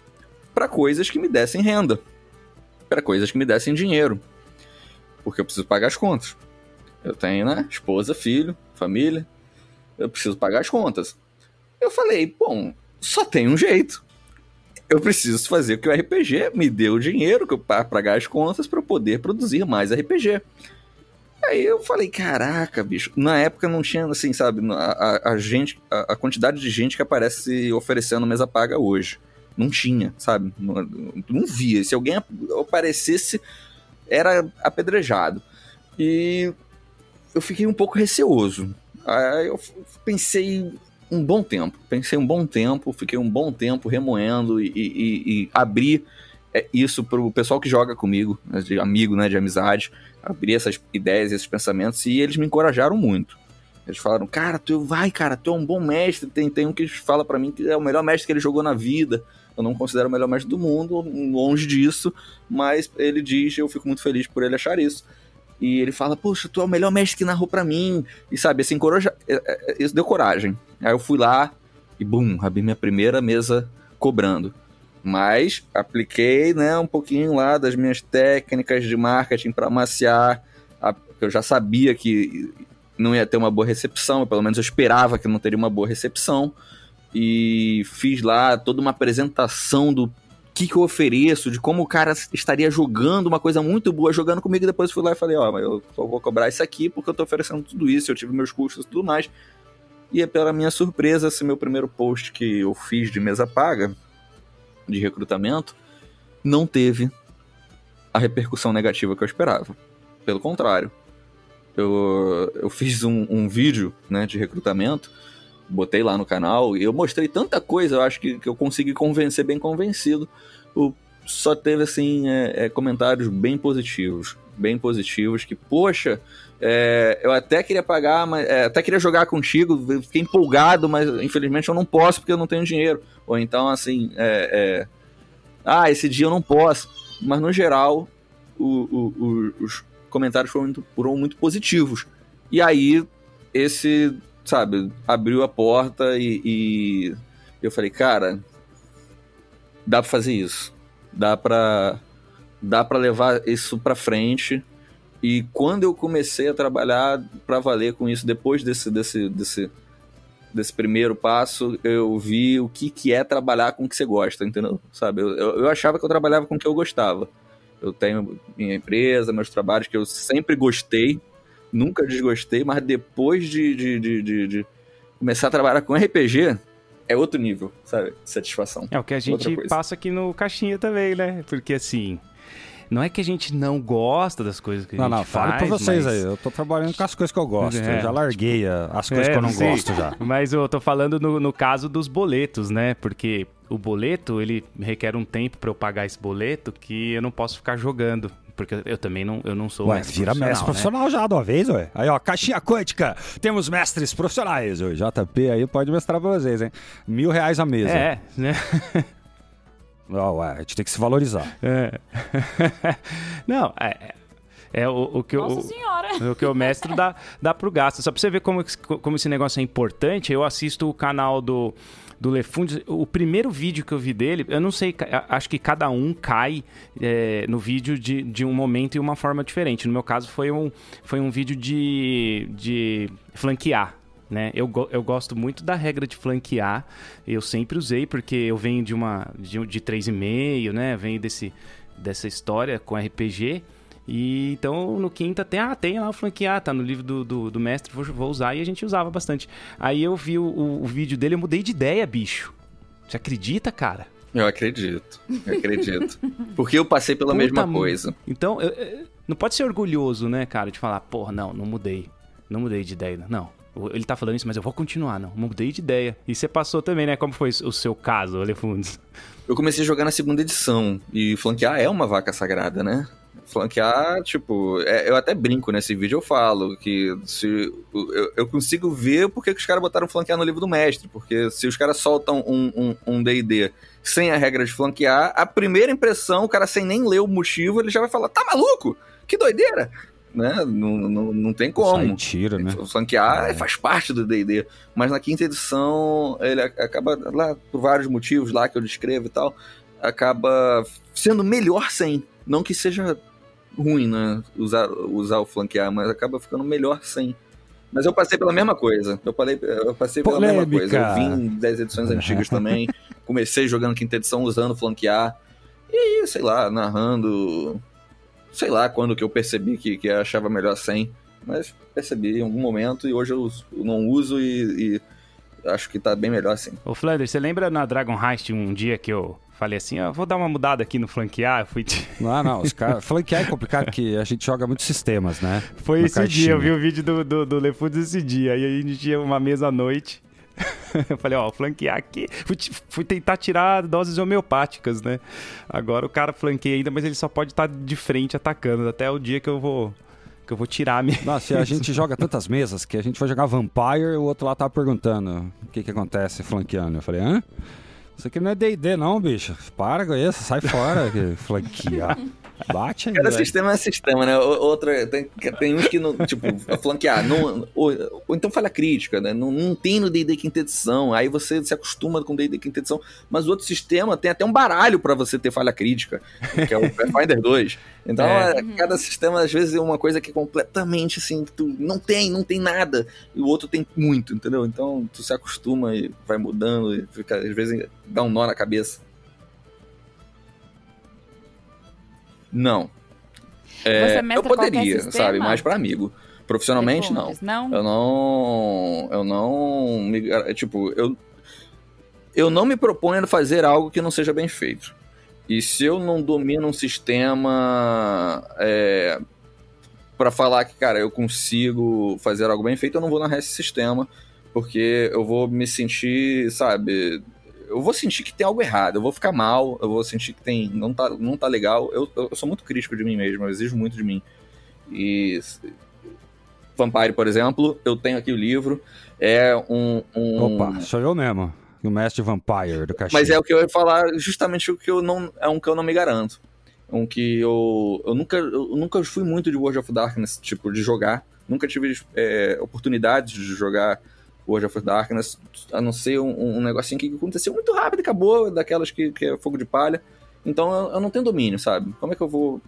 Speaker 4: para coisas que me dessem renda, para coisas que me dessem dinheiro, porque eu preciso pagar as contas. Eu tenho, né, esposa, filho, família, eu preciso pagar as contas. Eu falei, bom, só tem um jeito. Eu preciso fazer que o RPG me dê o dinheiro para pagar as contas para poder produzir mais RPG. Aí eu falei, caraca, bicho. Na época não tinha, assim, sabe, a, a, a gente, a, a, quantidade de gente que aparece oferecendo mesa paga hoje. Não tinha, sabe? Não, não via. Se alguém aparecesse, era apedrejado. E eu fiquei um pouco receoso. Aí eu pensei um bom tempo. Pensei um bom tempo, fiquei um bom tempo remoendo e, e, e abri é, isso pro pessoal que joga comigo, né, de amigo, né, de amizade, abrir essas ideias, esses pensamentos, e eles me encorajaram muito. Eles falaram, cara, tu vai, cara, tu é um bom mestre. Tem, tem um que fala para mim que é o melhor mestre que ele jogou na vida. Eu não considero o melhor mestre do mundo, longe disso, mas ele diz, eu fico muito feliz por ele achar isso. E ele fala, poxa, tu é o melhor mestre que narrou para mim. E sabe, assim, encoraja... É, é, isso deu coragem. Aí eu fui lá e, bum, abri minha primeira mesa cobrando. Mas apliquei, né, um pouquinho lá das minhas técnicas de marketing para amaciar. Eu já sabia que não ia ter uma boa recepção, pelo menos eu esperava que não teria uma boa recepção. E fiz lá toda uma apresentação do que, que eu ofereço, de como o cara estaria jogando uma coisa muito boa jogando comigo. Depois fui lá e falei: Ó, oh, eu só vou cobrar isso aqui porque eu tô oferecendo tudo isso, eu tive meus custos e tudo mais. E pela minha surpresa, esse meu primeiro post que eu fiz de mesa paga, de recrutamento, não teve a repercussão negativa que eu esperava. Pelo contrário, eu, eu fiz um, um vídeo né, de recrutamento, botei lá no canal e eu mostrei tanta coisa, eu acho que, que eu consegui convencer bem convencido. O, só teve assim é, é, comentários bem positivos, bem positivos que poxa, é, eu até queria pagar, mas é, até queria jogar contigo, fiquei empolgado, mas infelizmente eu não posso porque eu não tenho dinheiro. Ou então assim, é, é, ah, esse dia eu não posso. Mas no geral, o, o, os comentários foram muito, foram muito positivos. E aí, esse, sabe, abriu a porta e, e eu falei, cara, dá pra fazer isso. Dá pra, dá pra levar isso pra frente. E quando eu comecei a trabalhar para valer com isso, depois desse, desse, desse, desse primeiro passo, eu vi o que, que é trabalhar com o que você gosta, entendeu? Sabe, eu, eu achava que eu trabalhava com o que eu gostava. Eu tenho minha empresa, meus trabalhos que eu sempre gostei, nunca desgostei, mas depois de, de, de, de, de começar a trabalhar com RPG, é outro nível, sabe? De satisfação.
Speaker 1: É o que a gente passa aqui no Caixinha também, né? Porque assim, não é que a gente não gosta das coisas que não, a gente não, faz. Não,
Speaker 3: fale pra vocês mas... aí. Eu tô trabalhando com as coisas que eu gosto. É. Eu já larguei as coisas é, que eu não sim. gosto já.
Speaker 1: Mas eu tô falando no, no caso dos boletos, né? Porque o boleto, ele requer um tempo para eu pagar esse boleto que eu não posso ficar jogando. Porque eu também não, eu não sou
Speaker 3: ué, mestre vira mestre profissional né? já de uma vez, ué. Aí, ó, caixinha quântica. Temos mestres profissionais. O JP aí pode mestrar pra vocês, hein? Mil reais a mesa.
Speaker 1: É, né? (laughs)
Speaker 3: Oh, ué, a gente tem que se valorizar.
Speaker 1: É. (laughs) Não, é, é o, o, que
Speaker 2: Nossa
Speaker 1: o,
Speaker 2: senhora.
Speaker 1: o que o mestre dá, dá pro gasto. Só pra você ver como, como esse negócio é importante, eu assisto o canal do, do Lefundes. O primeiro vídeo que eu vi dele, eu não sei, acho que cada um cai é, no vídeo de, de um momento e uma forma diferente. No meu caso, foi um, foi um vídeo de, de flanquear né? Eu, eu gosto muito da regra de flanquear. Eu sempre usei, porque eu venho de uma de, de 3,5, né? Venho desse, dessa história com RPG. E então no quinta tem, ah, tem lá o flanquear, tá no livro do, do, do mestre, vou, vou, usar e a gente usava bastante. Aí eu vi o, o, o vídeo dele, eu mudei de ideia, bicho. Você acredita, cara?
Speaker 4: Eu acredito, eu acredito. (laughs) Porque eu passei pela Puta mesma coisa.
Speaker 1: Então, eu, eu, não pode ser orgulhoso, né, cara, de falar, porra, não, não mudei. Não mudei de ideia. Não, ele tá falando isso, mas eu vou continuar, não. Mudei de ideia. E você passou também, né? Como foi o seu caso, Alefundes?
Speaker 4: Eu comecei a jogar na segunda edição. E flanquear é uma vaca sagrada, né? Flanquear, tipo, é, eu até brinco nesse vídeo, eu falo que se eu, eu consigo ver porque que os caras botaram flanquear no livro do mestre, porque se os caras soltam um D&D um, um sem a regra de flanquear, a primeira impressão, o cara sem nem ler o motivo, ele já vai falar, tá maluco? Que doideira! Né? Não, não, não tem como. Sai
Speaker 3: tira, né?
Speaker 4: Flanquear é. faz parte do D&D, mas na quinta edição ele acaba, lá por vários motivos lá que eu descrevo e tal, acaba sendo melhor sem. Não que seja ruim, né? Usar, usar o flanquear, mas acaba ficando melhor sem. Mas eu passei pela mesma coisa. Eu, falei, eu passei pela Polêmica. mesma coisa. Eu vim das edições antigas também. (laughs) Comecei jogando quinta edição usando flanquear. E aí, sei lá, narrando. Sei lá quando que eu percebi que, que achava melhor sem. Mas percebi em algum momento e hoje eu, eu não uso e, e, acho que tá bem melhor assim.
Speaker 1: Ô Flanders, você lembra na Dragon Heist um dia que eu falei assim, ó, vou dar uma mudada aqui no flanquear, fui... (laughs)
Speaker 3: Não, não, os caras... flanquear é complicado porque a gente joga muitos sistemas, né?
Speaker 1: Foi esse caixinha. dia, eu vi o vídeo do, do, do Lefudos esse dia, aí a gente tinha uma mesa à noite, (laughs) eu falei, ó, flanquear aqui. Fui, fui, tentar tirar doses homeopáticas, né? Agora o cara flanqueia ainda, mas ele só pode estar tá de frente atacando. Até o dia que eu vou. Que eu vou tirar a minha.
Speaker 3: Nossa, a gente joga tantas mesas que a gente vai jogar Vampire e o outro lá tava perguntando o que que acontece flanqueando. Eu falei, hã? Isso aqui não é D&D não, bicho. Para com isso, sai fora. (laughs) flanquear. Bate aí.
Speaker 4: Cada velho. sistema é sistema, né? Outra, tem, tem uns que não, tipo, flanquear, não, ou, ou, então falha crítica, né? Não, não tem no D&D quinta edição, aí você se acostuma com D&D quinta edição, mas o outro sistema tem até um baralho para você ter falha crítica, que é o Pathfinder (laughs) 2. Então, é. é. cada sistema, às vezes, é uma coisa que é completamente, assim, tu não tem, não tem nada, e o outro tem muito, entendeu? Então, tu se acostuma e vai mudando, e fica, às vezes, dá um nó na cabeça. Não. É, eu poderia, sabe? Mais para amigo. Profissionalmente, não. não. Eu não. Eu não. Me, é, tipo, eu. Eu não me proponho a fazer algo que não seja bem feito. E se eu não domino um sistema é, para falar que, cara, eu consigo fazer algo bem feito, eu não vou narrar esse sistema, porque eu vou me sentir, sabe, eu vou sentir que tem algo errado, eu vou ficar mal, eu vou sentir que tem não tá, não tá legal. Eu, eu sou muito crítico de mim mesmo, eu exijo muito de mim. E Vampire, por exemplo, eu tenho aqui o livro, é um... um...
Speaker 3: Opa, sou eu mesmo. O mestre Vampire do
Speaker 4: Mas é o que eu ia falar, justamente o que eu não é um que eu não me garanto. Um que eu eu nunca eu nunca fui muito de World of Darkness, tipo de jogar, nunca tive é, oportunidade de jogar World of Darkness, a não ser um, um negocinho que aconteceu muito rápido e acabou, daquelas que, que é fogo de palha. Então eu, eu, não tenho domínio, sabe? Como é que eu vou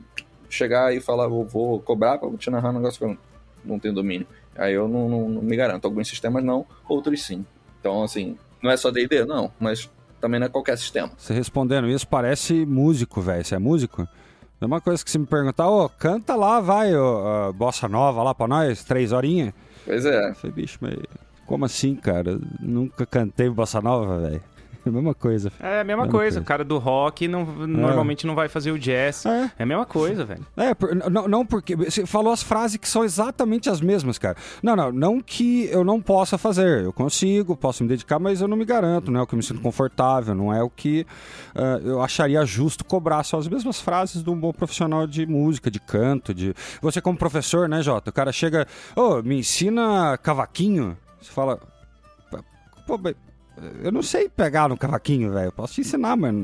Speaker 4: chegar e falar, vou, vou cobrar pra te narrar um negócio que eu não tenho domínio? Aí eu não, não, não me garanto. Alguns sistemas não, outros sim. Então, assim, não é só D&D, não, mas também não é qualquer sistema.
Speaker 3: Você respondendo isso parece músico, velho. Você é músico? É uma coisa que se me perguntar, ô, oh, canta lá, vai, oh, uh, bossa nova lá pra nós, três horinhas.
Speaker 4: Pois é.
Speaker 3: Eu falei, bicho, mas como assim, cara? Nunca cantei bossa nova, velho. (laughs) É a mesma coisa.
Speaker 1: É a mesma, mesma coisa. coisa. O cara do rock não, é. normalmente não vai fazer o jazz. É, é a mesma coisa, velho.
Speaker 3: É, por, não, não porque. Você falou as frases que são exatamente as mesmas, cara. Não, não. Não que eu não possa fazer. Eu consigo, posso me dedicar, mas eu não me garanto. Não é o que eu me sinto confortável. Não é o que uh, eu acharia justo cobrar. São as mesmas frases de um bom profissional de música, de canto. de Você, como professor, né, Jota? O cara chega. Ô, oh, me ensina cavaquinho. Você fala. Pô, eu não sei pegar no cavaquinho, velho. Posso te ensinar, mas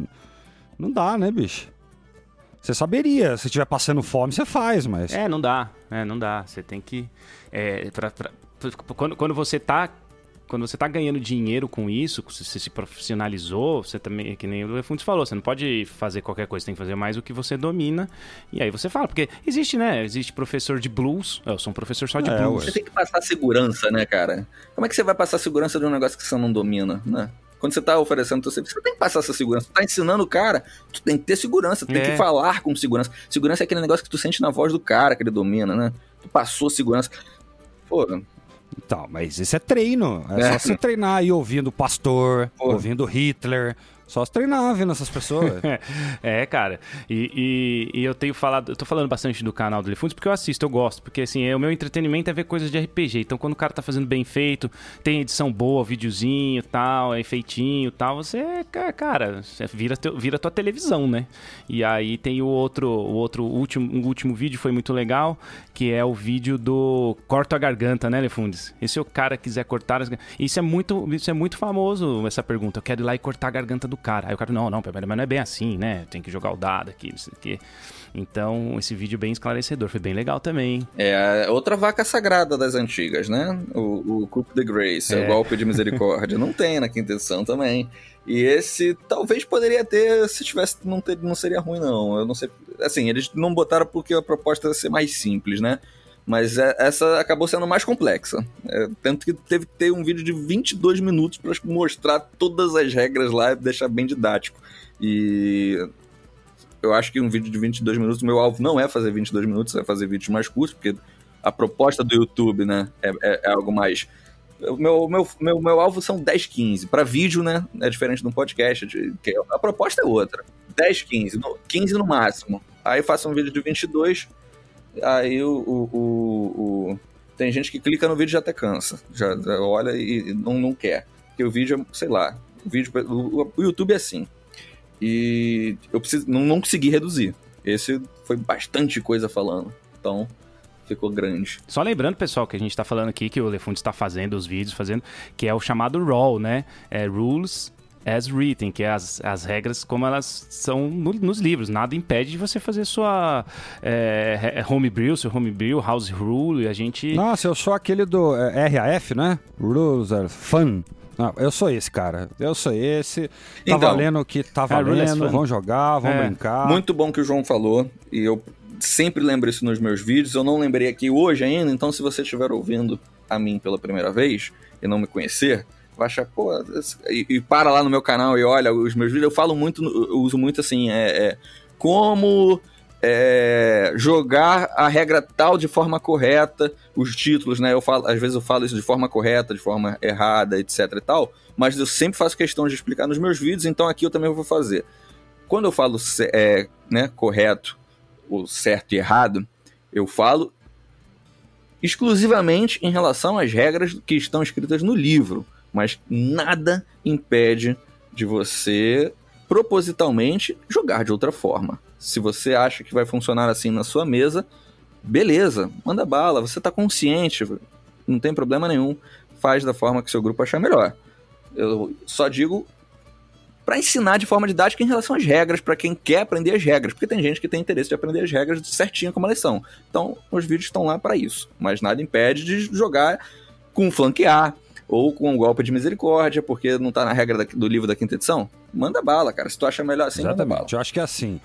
Speaker 3: não dá, né, bicho? Você saberia, se estiver passando fome, você faz, mas.
Speaker 1: É, não dá, é, não dá. Você tem que. É, pra, pra, quando, quando você tá quando você está ganhando dinheiro com isso, você se profissionalizou, você também, que nem o Lefundes falou, você não pode fazer qualquer coisa, tem que fazer mais o que você domina. E aí você fala, porque existe, né? Existe professor de blues, eu sou um professor só de é, blues.
Speaker 4: Você tem que passar segurança, né, cara? Como é que você vai passar segurança de um negócio que você não domina, né? Quando você tá oferecendo teu serviço, você tem que passar essa segurança. Tu tá ensinando o cara, tu tem que ter segurança, tu é. tem que falar com segurança. Segurança é aquele negócio que tu sente na voz do cara que ele domina, né? Tu passou segurança. Pô,
Speaker 3: então, mas isso é treino. É, é. só você treinar aí ouvindo o pastor, ouvindo Hitler, Só se treinar vendo essas pessoas. (laughs)
Speaker 1: é, cara. E, e, e, eu tenho falado, eu tô falando bastante do canal do Elefundos porque eu assisto, eu gosto. Porque assim, é, o meu entretenimento é ver coisas de RPG. Então quando o cara tá fazendo bem feito, tem edição boa, videozinho tal, é feitinho tal, você, cara, você vira, teu, vira tua televisão, né? E aí tem o outro, o outro último, o último vídeo foi muito legal, que é o vídeo do corta a garganta, né, Elefundes? E se o cara quiser cortar as Isso é muito, isso é muito famoso, essa pergunta. Eu quero ir lá e cortar a garganta do cara. Aí o cara, não, não, mas não é bem assim, né? Tem que jogar o dado aqui, não sei o quê. Então, esse vídeo bem esclarecedor, foi bem legal também.
Speaker 4: É, outra vaca sagrada das antigas, né? O, o Coup de Grace, é. o golpe de misericórdia. não tem na quinta edição também. E esse talvez poderia ter, se tivesse, não, ter, não seria ruim, não. Eu não sei. Assim, eles não botaram porque a proposta ia ser mais simples, né? Mas é, essa acabou sendo mais complexa. É, tanto que teve que ter um vídeo de 22 minutos para mostrar todas as regras lá e deixar bem didático. E eu acho que um vídeo de 22 minutos, meu alvo não é fazer 22 minutos, é fazer vídeos mais curtos, porque a proposta do YouTube, né, é, é, é algo mais. O meu, meu, meu, meu alvo são 10, 15. Para vídeo, né, é diferente de um podcast, de, a proposta é outra. 10, 15, no, 15 no máximo. Aí faço um vídeo de 22, aí o, o, o, o tem gente que clica no vídeo e já até cansa. Já, olha e não, não quer. Porque o vídeo, sei lá, o vídeo. O, o YouTube é assim. E eu preciso, não, não consegui reduzir. Esse foi bastante coisa falando. Então, ficou grande.
Speaker 1: Só lembrando, pessoal, que a gente está falando aqui, que o Elefante está fazendo os vídeos, fazendo, que é o chamado RAW, né? É Rules as Written, que é as, as regras como elas são no, nos livros. Nada impede de você fazer sua é, homebrew, seu homebrew, house rule, e a gente...
Speaker 3: Nossa, eu sou aquele do é, RAF, né? Rules are fun. Não, eu sou esse, cara. Eu sou esse. Tá então, valendo o que tá é, valendo. vão jogar, vão é. brincar.
Speaker 4: Muito bom que o João falou. E eu sempre lembro isso nos meus vídeos. Eu não lembrei aqui hoje ainda. Então, se você estiver ouvindo a mim pela primeira vez e não me conhecer, vai achar, pô, e, e, para lá no meu canal e olha os meus vídeos. Eu falo muito, eu uso muito assim, é, é como é, jogar a regra tal de forma correta, os títulos, né? Eu falo, às vezes eu falo isso de forma correta, de forma errada, etc e tal, mas eu sempre faço questão de explicar nos meus vídeos, então aqui eu também vou fazer. Quando eu falo é, né, correto, o certo e errado, eu falo exclusivamente em relação às regras que estão escritas no livro, mas nada impede de você propositalmente jogar de outra forma. Se você acha que vai funcionar assim na sua mesa, beleza, manda bala, você está consciente, não tem problema nenhum, faz da forma que seu grupo achar melhor. Eu só digo para ensinar de forma didática em relação às regras, para quem quer aprender as regras, porque tem gente que tem interesse de aprender as regras certinho como elas são. Então, os vídeos estão lá para isso, mas nada impede de jogar com flanquear ou com um golpe de misericórdia, porque não tá na regra do livro da quinta edição. Manda bala, cara. Se tu acha melhor assim, Exatamente. manda bala.
Speaker 3: Eu acho que é assim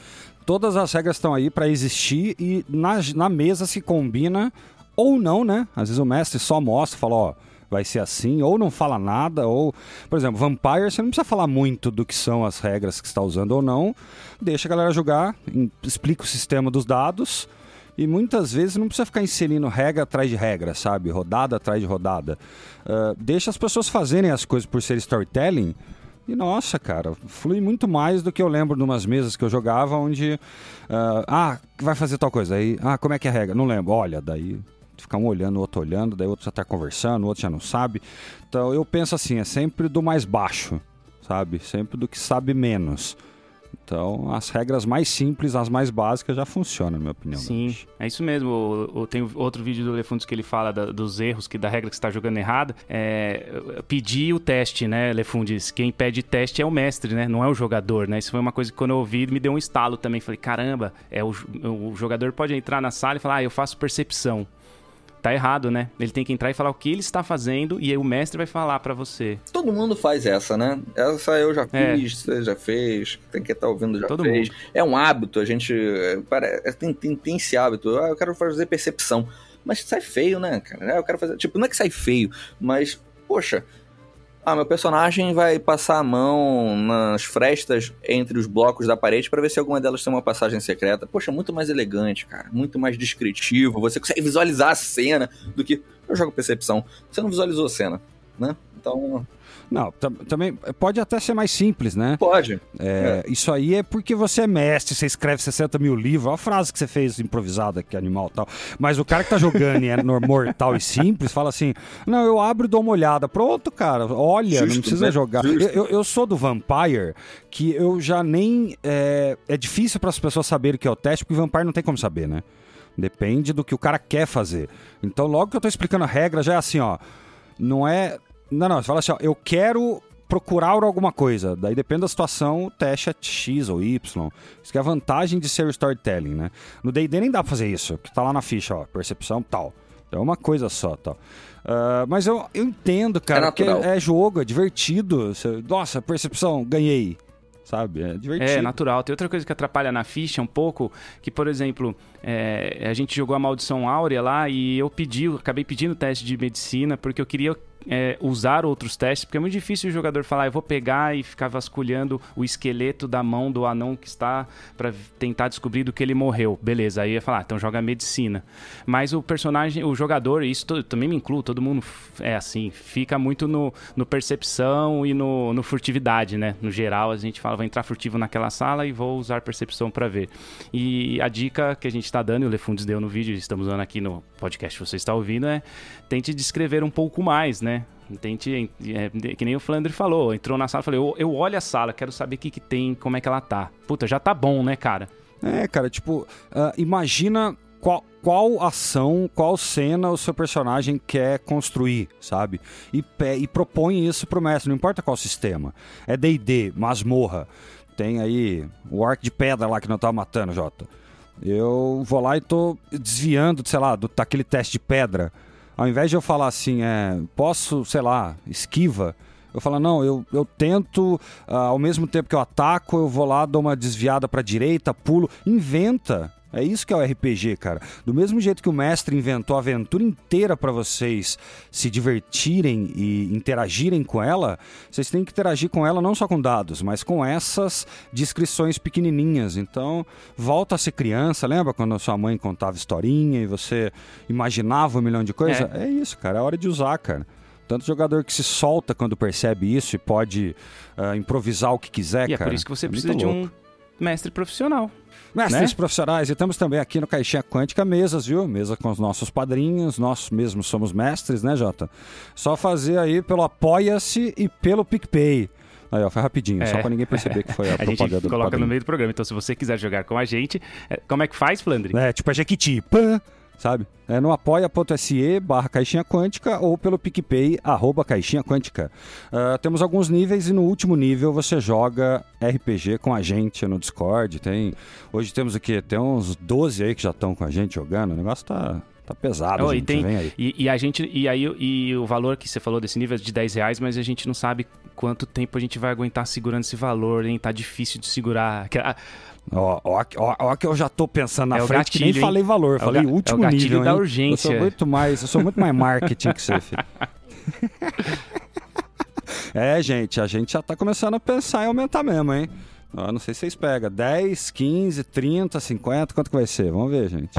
Speaker 3: todas as regras estão aí para existir e na, na mesa se combina ou não, né? Às vezes o mestre só mostra, fala, ó, vai ser assim, ou não fala nada, ou, por exemplo, Vampire, você não precisa falar muito do que são as regras que está usando ou não, deixa a galera jogar, explica o sistema dos dados, e muitas vezes não precisa ficar inserindo regra atrás de regra, sabe? Rodada atrás de rodada. Uh, deixa as pessoas fazerem as coisas por ser storytelling e nossa, cara, flui muito mais do que eu lembro de umas mesas que eu jogava onde. Uh, ah, vai fazer tal coisa. Aí, ah, como é que é a regra? Não lembro. Olha, daí fica um olhando, o outro olhando, daí o outro já tá conversando, o outro já não sabe. Então eu penso assim, é sempre do mais baixo, sabe? Sempre do que sabe menos. Então, as regras mais simples, as mais básicas, já funcionam, na minha opinião.
Speaker 1: Sim, é isso mesmo. Tem outro vídeo do Elefundos que ele fala da, dos erros, que da regra que está jogando errada. É, pedir o teste, né, Elefundes? Quem pede teste é o mestre, né? Não é o jogador, né? Isso foi uma coisa que quando eu ouvi me deu um estalo também. Falei, caramba, é o, o jogador pode entrar na sala e falar, ah, eu faço percepção tá errado, né? Ele tem que entrar e falar o que ele está fazendo e aí o mestre vai falar para você.
Speaker 4: Todo mundo faz essa, né? Essa eu já é. fiz, você já fez, tem que estar tá ouvindo já Todo fez. Mundo. É um hábito, a gente é, tem, tem, tem esse hábito. Ah, eu quero fazer percepção. Mas sai feio, né, cara? Eu quero fazer. Tipo, não é que sai feio, mas, poxa, ah, meu personagem vai passar a mão nas frestas entre os blocos da parede para ver se alguma delas tem uma passagem secreta. Poxa, muito mais elegante, cara. Muito mais descritivo. Você consegue visualizar a cena do que. Eu jogo percepção. Você não visualizou a cena, né? Então.
Speaker 3: Não, também pode até ser mais simples, né?
Speaker 4: Pode.
Speaker 3: É, é. Isso aí é porque você é mestre, você escreve 60 mil livros. Olha a frase que você fez improvisada, que animal tal. Mas o cara que tá jogando e é (laughs) mortal e simples, fala assim: Não, eu abro e dou uma olhada. Pronto, cara, olha, Justo, não precisa né? jogar. Eu, eu, sou do Vampire, que eu já nem. É, é difícil para as pessoas saberem que é o teste, porque o Vampire não tem como saber, né? Depende do que o cara quer fazer. Então, logo que eu tô explicando a regra, já é assim, ó. Não é. Não, não, você fala assim, ó, eu quero procurar alguma coisa. Daí depende da situação, o teste é X ou Y. Isso que é a vantagem de ser o storytelling, né? No D&D nem dá pra fazer isso, que tá lá na ficha, ó, percepção tal. É uma coisa só, tal. Uh, mas eu, eu entendo, cara, é que é, é, jogo, é divertido. Você, nossa, percepção, ganhei sabe? É divertido.
Speaker 1: É, natural. Tem outra coisa que atrapalha na ficha um pouco, que, por exemplo, é, a gente jogou a Maldição Áurea lá e eu pedi, acabei pedindo teste de medicina porque eu queria é, usar outros testes, porque é muito difícil o jogador falar, eu vou pegar e ficar vasculhando o esqueleto da mão do anão que está para tentar descobrir do que ele morreu. Beleza, aí ia falar, ah, então joga medicina. Mas o personagem, o jogador, isso também me inclui, todo mundo é assim, fica muito no, no percepção e no, no furtividade, né? No geral, a gente fala, vou entrar furtivo naquela sala e vou usar percepção para ver. E a dica que a gente está dando, e o Lefundes deu no vídeo, estamos dando aqui no podcast que você está ouvindo, é tente descrever um pouco mais, né? Tente, é, que nem o Flandre falou, entrou na sala, falei, eu, eu olho a sala, quero saber o que, que tem, como é que ela tá. Puta, já tá bom, né, cara?
Speaker 3: É, cara, tipo, uh, imagina qual, qual ação, qual cena o seu personagem quer construir, sabe? E, e propõe isso pro mestre, não importa qual sistema. É D&D, masmorra, tem aí o arco de pedra lá que não tava matando, Jota. Eu vou lá e tô desviando, sei lá, do, daquele teste de pedra ao invés de eu falar assim, é, posso, sei lá, esquiva, eu falo, não, eu, eu tento, uh, ao mesmo tempo que eu ataco, eu vou lá, dou uma desviada para direita, pulo, inventa. É isso que é o RPG, cara. Do mesmo jeito que o mestre inventou a aventura inteira para vocês se divertirem e interagirem com ela, vocês têm que interagir com ela não só com dados, mas com essas descrições pequenininhas. Então, volta a ser criança. Lembra quando a sua mãe contava historinha e você imaginava um milhão de coisas? É, é isso, cara. É hora de usar, cara. Tanto jogador que se solta quando percebe isso e pode uh, improvisar o que quiser,
Speaker 1: e
Speaker 3: cara.
Speaker 1: é por isso que você é precisa de um mestre profissional.
Speaker 3: Mestres né? profissionais, e temos também aqui no Caixinha Quântica mesas, viu? Mesa com os nossos padrinhos, nós mesmos somos mestres, né, Jota? Só fazer aí pelo Apoia-se e pelo PicPay. Aí, ó, foi rapidinho, é. só pra ninguém perceber que foi a, (laughs) a propaganda
Speaker 1: gente coloca no meio do programa. Então, se você quiser jogar com a gente, é, como é que faz, Flandre?
Speaker 3: É, tipo a Jequiti. Pã! Sabe? É no apoia.se barra caixinha quântica ou pelo PicPay, arroba caixinha quântica. Uh, temos alguns níveis e no último nível você joga RPG com a gente no Discord. Tem, hoje temos aqui, tem uns 12 aí que já estão com a gente jogando. O negócio tá, Tá pesado, oh, gente. E, tem.
Speaker 1: E, e, a gente. E aí e o valor que você falou desse nível é de 10 reais, mas a gente não sabe quanto tempo a gente vai aguentar segurando esse valor, hein? Tá difícil de segurar.
Speaker 3: Ó, ó, ó, ó, que eu já tô pensando na é frente gatilho, que nem hein? falei valor, é falei o último é o nível.
Speaker 1: da hein? urgência.
Speaker 3: Eu sou muito mais, eu sou muito mais marketing que você, filho. (laughs) é, gente, a gente já tá começando a pensar em aumentar mesmo, hein? Ó, não sei se vocês pegam. 10, 15, 30, 50, quanto que vai ser? Vamos ver, gente.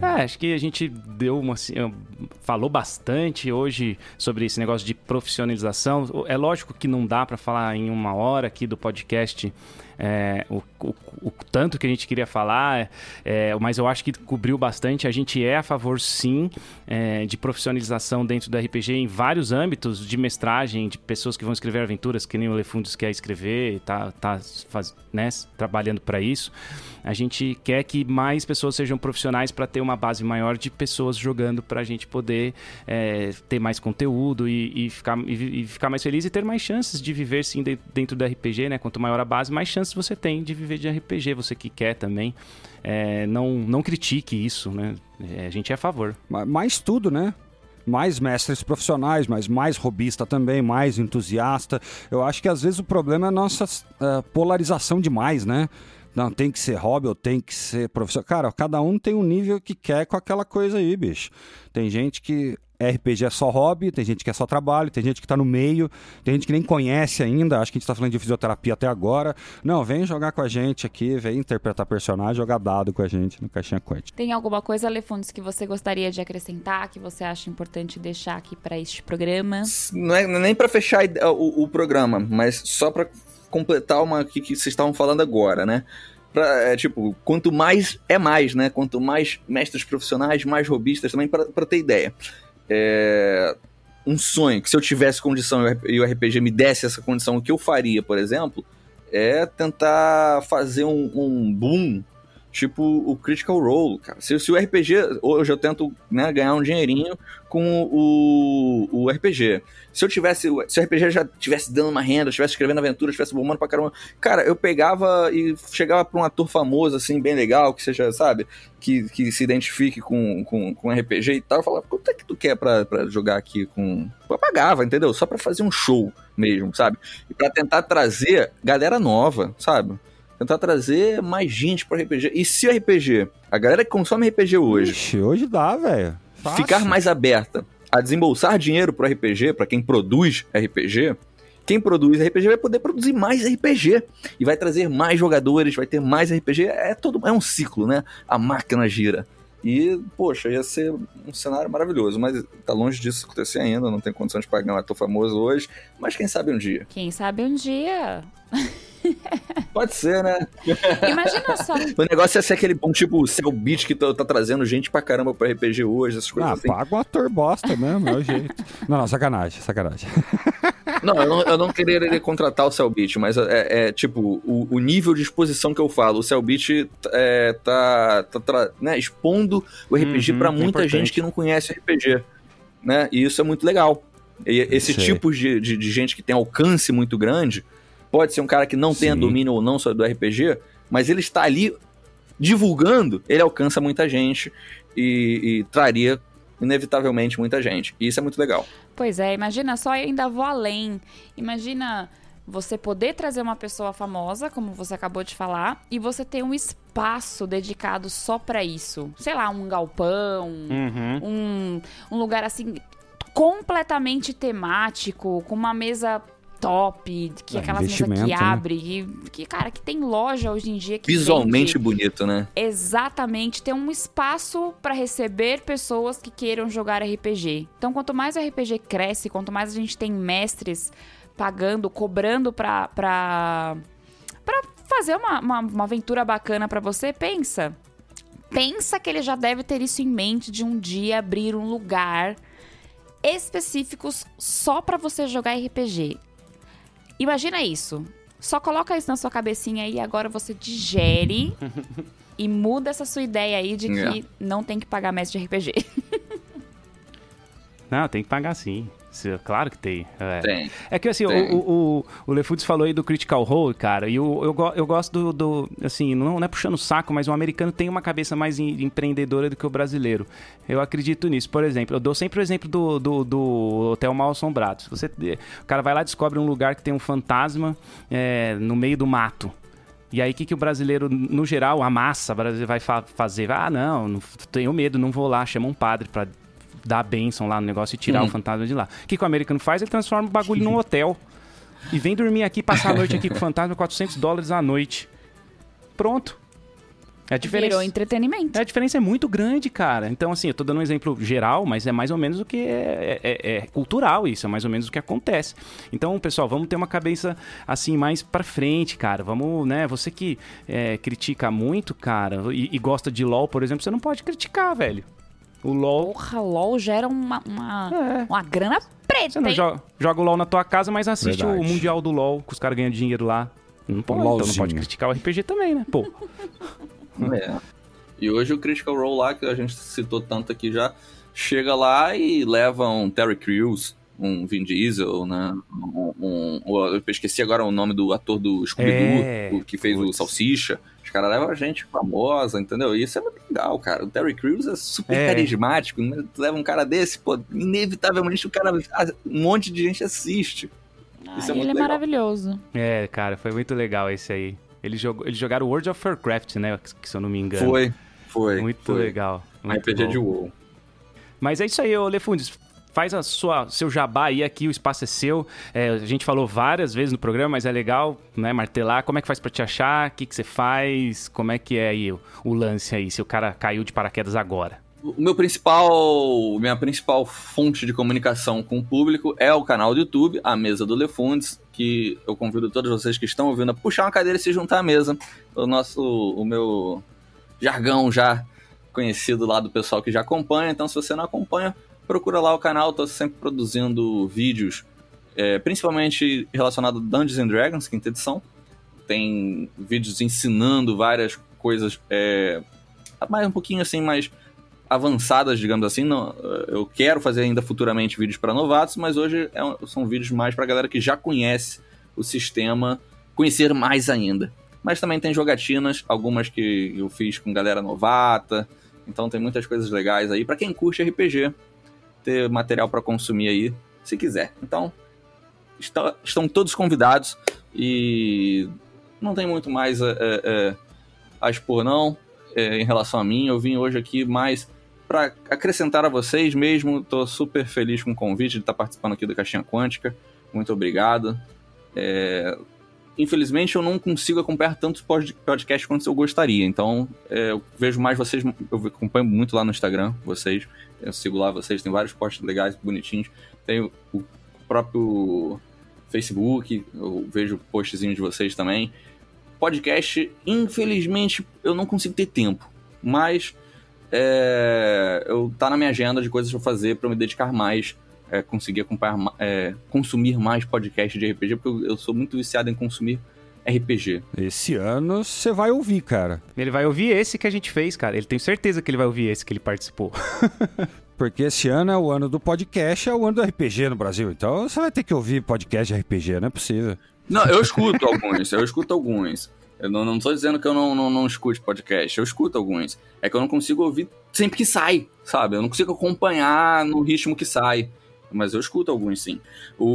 Speaker 1: É, acho que a gente deu uma. Assim, falou bastante hoje sobre esse negócio de profissionalização. É lógico que não dá para falar em uma hora aqui do podcast é, o, o, o, tanto que a gente queria falar, é, mas eu acho que cobriu bastante. A gente é a favor, sim, é, de profissionalização dentro do RPG em vários âmbitos, de mestragem, de pessoas que vão escrever aventuras, que nem o Lefundos quer escrever e tá, tá faz, né, trabalhando para isso. A gente quer que mais pessoas sejam profissionais para ter uma base maior de pessoas jogando para a gente poder é, ter mais conteúdo e, e ficar, e, e, ficar mais feliz e ter mais chances de viver sim dentro do RPG, né? Quanto maior a base, mais chances você tem de viver de RPG, você que quer também. É, não, não critique isso, né? É, a gente é a favor.
Speaker 3: Mais tudo, né? mais mestres profissionais, mas mais robista também, mais entusiasta. Eu acho que às vezes o problema é a nossa uh, polarização demais, né? Não, tem que ser hobby ou tem que ser professor. Cara, cada um tem um nível que quer com aquela coisa aí, bicho. Tem gente que RPG é só hobby, tem gente que é só trabalho, tem gente que tá no meio, tem gente que nem conhece ainda, acho que a gente tá falando de fisioterapia até agora. Não, vem jogar com a gente aqui, vem interpretar personagem, jogar dado com a gente no Caixinha Quântica.
Speaker 2: Tem alguma coisa, Lefundes, que você gostaria de acrescentar, que você acha importante deixar aqui para este programa?
Speaker 4: Não é nem para fechar o, o, programa, mas só para completar uma que, vocês estavam falando agora, né? Pra, é, tipo, quanto mais é mais, né? Quanto mais mestres profissionais, mais robistas também, para ter ideia. É, um sonho que se eu tivesse condição e o RPG me desse essa condição, o que eu faria, por exemplo, é tentar fazer um, um boom tipo o Critical Role, cara. Se, se o RPG, hoje eu tento né, ganhar um dinheirinho com o, o RPG. Se eu tivesse, se o RPG já tivesse dando uma renda, estivesse escrevendo aventuras, estivesse bombando pra caramba, cara, eu pegava e chegava pra um ator famoso, assim, bem legal, que seja, sabe, que, que se identifique com, com, com RPG e tal, eu falava, quanto é que tu quer pra, pra jogar aqui com... Eu pagava, entendeu? Só pra fazer um show mesmo, sabe? E pra tentar trazer galera nova, sabe? Tentar trazer mais gente pro RPG. E se o RPG, a galera que consome RPG hoje.
Speaker 3: Ixi, hoje dá, velho.
Speaker 4: Ficar mais aberta a desembolsar dinheiro pro RPG, para quem produz RPG, quem produz RPG vai poder produzir mais RPG e vai trazer mais jogadores, vai ter mais RPG. É todo é um ciclo, né? A máquina gira. E, poxa, ia ser um cenário maravilhoso, mas tá longe disso acontecer ainda, não tem condição de pagar um ator famoso hoje, mas quem sabe um dia.
Speaker 2: Quem sabe um dia. (laughs)
Speaker 4: Pode ser, né?
Speaker 2: Imagina só.
Speaker 4: o negócio é ser aquele bom tipo Cell Beat que tá, tá, trazendo gente pra caramba pro RPG hoje, essas coisas
Speaker 3: ah,
Speaker 4: assim.
Speaker 3: paga o ator bosta mesmo, é o jeito. Não, não, sacanagem, sacanagem. (laughs)
Speaker 4: Não, eu não, eu não queria contratar o Cellbit, mas é, é tipo, o, o, nível de exposição que eu falo. O Cellbit é, tá, tá, tá né, expondo o RPG uhum, para é muita é gente que não conhece RPG. Né? E isso é muito legal. E tipo de, de, de, gente que tem alcance muito grande, pode ser um cara que não Sim. tenha domínio ou não só do RPG, mas ele está ali divulgando, ele alcança muita gente e, e traria inevitavelmente muita gente. E isso é muito legal.
Speaker 2: Pois é, imagina só, eu ainda vou além. Imagina você poder trazer uma pessoa famosa, como você acabou de falar, e você ter um espaço dedicado só para isso. Sei lá, um galpão, uhum. um, um lugar assim completamente temático, com uma mesa top, que é, aquelas mesas que né? abre, que, que, cara, que tem loja hoje em dia que
Speaker 4: visualmente
Speaker 2: vende.
Speaker 4: bonito, né?
Speaker 2: Exatamente, tem um espaço para receber pessoas que queiram jogar RPG. Então, quanto mais o RPG cresce, quanto mais a gente tem mestres pagando, cobrando pra, pra, pra fazer uma, uma, uma aventura bacana para você, pensa. Pensa que ele já deve ter isso em mente de um dia abrir um lugar específicos só para você jogar RPG. Imagina isso. Só coloca isso na sua cabecinha aí e agora você digere (laughs) e muda essa sua ideia aí de que é. não tem que pagar mestre de RPG.
Speaker 1: não, tem que pagar sim. Claro que tem.
Speaker 4: É, tem,
Speaker 1: é que assim, tem. o, o, o Lefoods falou aí do Critical Role, cara, e o, eu, eu gosto do, do Assim, não, não é puxando o saco, mas o americano tem uma cabeça mais empreendedora do que o brasileiro. Eu acredito nisso. Por exemplo, eu dou sempre o exemplo do, do, do Hotel Mal Assombrado. Você, o cara vai lá e descobre um lugar que tem um fantasma é, no meio do mato. E aí, o que, que o brasileiro, no geral, a massa brasileira vai fa fazer? Ah, não, não, tenho medo, não vou lá, chama um padre para dar a bênção lá no negócio e tirar uhum. o fantasma de lá. O que, que o americano faz? Ele transforma o bagulho num (laughs) hotel. E vem dormir aqui, passar a noite aqui com o fantasma, 400 dólares a noite. Pronto.
Speaker 2: É a diferença, Virou entretenimento.
Speaker 1: A diferença é muito grande, cara. Então, assim, eu tô dando um exemplo geral, mas é mais ou menos o que é, é, é, é cultural isso, é mais ou menos o que acontece. Então, pessoal, vamos ter uma cabeça, assim, mais pra frente, cara. Vamos, né, você que é, critica muito, cara, e, e gosta de LOL, por exemplo, você não pode criticar, velho. O LOL.
Speaker 2: Porra, LOL gera uma, uma, é. uma grana preta. Você
Speaker 1: não joga, joga, o LOL na tua casa, mas assiste Verdade. o Mundial do LOL, que os caras ganham dinheiro lá. Não pode, então não pode criticar o RPG também, né? Pô. (laughs)
Speaker 4: É. E hoje o Critical Role lá, que a gente citou tanto aqui já, chega lá e leva um Terry Crews, um Vin Diesel, né? Um, um, eu esqueci agora o nome do ator do Scooby-Doo, é, que fez putz. o Salsicha. Os caras levam gente famosa, entendeu? E isso é muito legal, cara. O Terry Crews é super é. carismático. Né? leva um cara desse, pô, inevitavelmente o cara. Um monte de gente assiste.
Speaker 2: Ah, isso é ele é legal. maravilhoso.
Speaker 1: É, cara, foi muito legal esse aí. Eles, jogou, eles jogaram World of Warcraft, né? Se eu não me engano.
Speaker 4: Foi, foi.
Speaker 1: Muito
Speaker 4: foi.
Speaker 1: legal. Muito
Speaker 4: RPG de WoW.
Speaker 1: Mas é isso aí, ô Lefundes. Faz a sua seu jabá aí aqui, o espaço é seu. É, a gente falou várias vezes no programa, mas é legal, né, martelar. Como é que faz para te achar? O que, que você faz? Como é que é aí o, o lance aí, se o cara caiu de paraquedas agora?
Speaker 4: O meu principal, minha principal fonte de comunicação com o público é o canal do YouTube, a Mesa do Lefundes, que eu convido todos vocês que estão ouvindo a puxar uma cadeira e se juntar à mesa. O nosso, o meu jargão já conhecido lá do pessoal que já acompanha. Então, se você não acompanha, procura lá o canal. Estou sempre produzindo vídeos, é, principalmente relacionados a Dungeons and Dragons, quinta edição. Tem vídeos ensinando várias coisas, é, mais um pouquinho assim, mais avançadas, digamos assim. Não, eu quero fazer ainda futuramente vídeos para novatos, mas hoje é, são vídeos mais para galera que já conhece o sistema, conhecer mais ainda. Mas também tem jogatinas, algumas que eu fiz com galera novata. Então tem muitas coisas legais aí para quem curte RPG, ter material para consumir aí, se quiser. Então está, estão todos convidados e não tem muito mais é, é, a expor não é, em relação a mim. Eu vim hoje aqui mais para acrescentar a vocês mesmo. Estou super feliz com o convite de estar participando aqui do Caixinha Quântica. Muito obrigado. É... Infelizmente eu não consigo acompanhar tantos podcasts quanto eu gostaria. Então é, eu vejo mais vocês. Eu acompanho muito lá no Instagram, vocês. Eu sigo lá vocês, tem vários posts legais, bonitinhos. Tem o próprio Facebook, eu vejo postzinhos de vocês também. Podcast, infelizmente, eu não consigo ter tempo. Mas é, eu tá na minha agenda de coisas pra fazer para me dedicar mais, é, conseguir acompanhar, é, consumir mais podcast de RPG, porque eu, eu sou muito viciado em consumir RPG.
Speaker 3: Esse ano você vai ouvir, cara.
Speaker 1: Ele vai ouvir esse que a gente fez, cara. Ele tem certeza que ele vai ouvir esse que ele participou. (laughs)
Speaker 3: Porque esse ano é o ano do podcast, é o ano do RPG no Brasil. Então você vai ter que ouvir podcast de RPG, não é possível.
Speaker 4: Não, eu escuto alguns, eu escuto alguns. Eu não, não tô dizendo que eu não, não, não escute podcast, eu escuto alguns. É que eu não consigo ouvir sempre que sai, sabe? Eu não consigo acompanhar no ritmo que sai. Mas eu escuto alguns sim. O,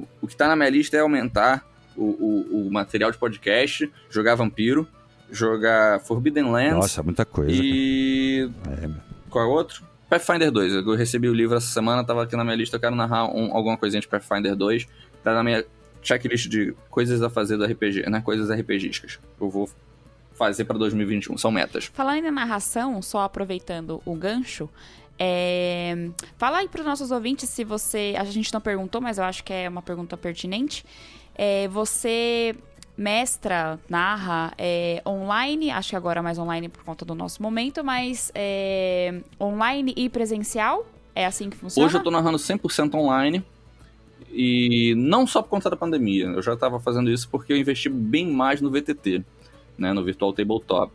Speaker 4: o, o que tá na minha lista é aumentar o, o, o material de podcast, jogar Vampiro, jogar Forbidden Lands.
Speaker 3: Nossa, muita coisa.
Speaker 4: E. É. Qual é o outro? Pathfinder 2. Eu recebi o livro essa semana, tava aqui na minha lista, eu quero narrar um, alguma coisinha de Pathfinder 2. Tá na minha checklist de coisas a fazer do RPG, né? Coisas RPGísticas. Eu vou fazer para 2021, são metas.
Speaker 2: Falando em narração, só aproveitando o gancho, é... fala aí para os nossos ouvintes se você. A gente não perguntou, mas eu acho que é uma pergunta pertinente. É, você mestra, narra é, online, acho que agora mais online por conta do nosso momento, mas é, online e presencial? É assim que funciona?
Speaker 4: Hoje eu tô narrando 100% online. E não só por conta da pandemia, eu já estava fazendo isso porque eu investi bem mais no VTT, né, no Virtual Tabletop.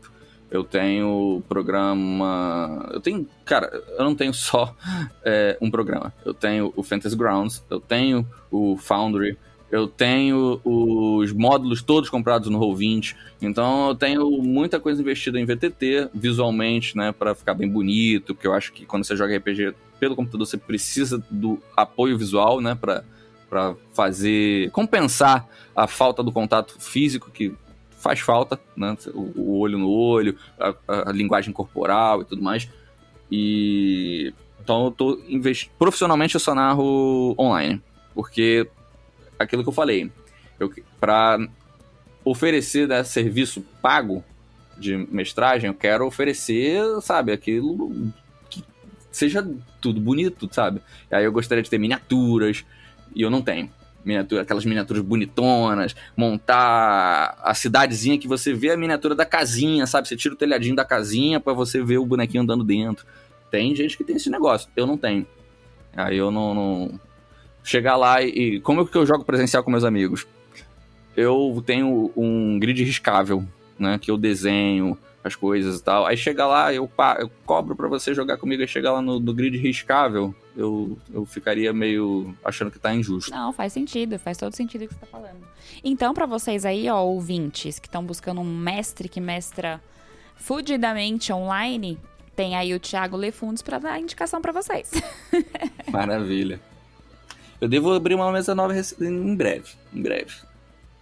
Speaker 4: Eu tenho programa. Eu tenho. Cara, eu não tenho só (laughs) é, um programa. Eu tenho o Fantasy Grounds, eu tenho o Foundry, eu tenho os módulos todos comprados no Roll20. Então eu tenho muita coisa investida em VTT, visualmente, né, para ficar bem bonito, porque eu acho que quando você joga RPG pelo computador você precisa do apoio visual, né, para fazer compensar a falta do contato físico que faz falta, né? O, olho no olho, a, a, linguagem corporal e tudo mais. E então eu tô invest... profissionalmente eu só narro online, porque aquilo que eu falei, para oferecer né, serviço pago de mestragem, eu quero oferecer, sabe, aquilo que seja tudo bonito, sabe? E aí eu gostaria de ter miniaturas, e eu não tenho. Miniatura, aquelas miniaturas bonitonas, montar a cidadezinha que você vê a miniatura da casinha, sabe? Você tira o telhadinho da casinha para você ver o bonequinho andando dentro. Tem gente que tem esse negócio, eu não tenho. Aí eu não. não... Chegar lá e. Como é que eu jogo presencial com meus amigos? Eu tenho um grid riscável, né? Que eu desenho, as coisas e tal. Aí chega lá, eu, eu cobro para você jogar comigo, e chegar lá no, no, grid riscável, eu, eu ficaria meio achando que tá injusto.
Speaker 2: Não, faz sentido, faz todo sentido o que você tá falando. Então, para vocês aí, ó, ouvintes, que estão buscando um mestre que mestra fudidamente online, tem aí o Thiago Lefundes para dar indicação para vocês. (laughs)
Speaker 4: Maravilha. Eu devo abrir uma mesa nova em breve, em breve.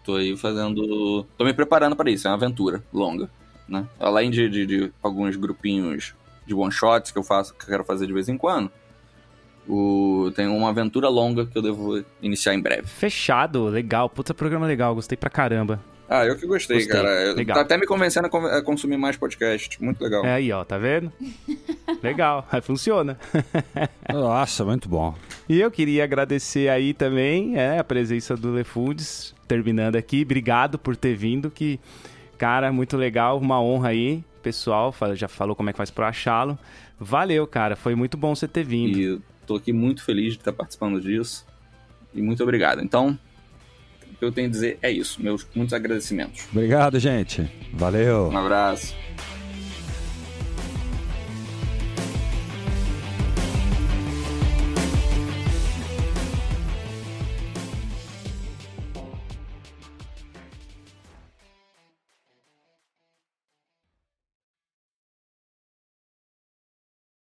Speaker 4: Tô aí fazendo. Tô me preparando para isso, é uma aventura longa né? Além de, de, de alguns grupinhos de one shots que eu faço, que eu quero fazer de vez em quando, O, tem uma aventura longa que eu devo iniciar em breve.
Speaker 1: Fechado, legal. Puta programa legal, gostei pra caramba.
Speaker 4: Ah, eu que gostei,
Speaker 1: Gostei,
Speaker 4: cara.
Speaker 1: legal.
Speaker 4: Tá até me convencendo a con- a consumir mais podcast. Muito legal.
Speaker 1: É aí, ó, tá vendo? (laughs) legal, aí funciona. (laughs)
Speaker 3: Nossa, muito bom.
Speaker 1: E eu queria agradecer aí também é, a presença do LeFoods, terminando aqui. Obrigado por ter vindo, que, cara, muito legal, uma honra aí. Pessoal, já falou como é que faz pra achá-lo. Valeu, cara, foi muito bom você ter vindo.
Speaker 4: E eu tô aqui muito feliz de estar participando disso. E muito obrigado. Então, o que eu tenho a dizer é isso. Meus muitos agradecimentos.
Speaker 3: Obrigado, gente. Valeu.
Speaker 4: Um abraço.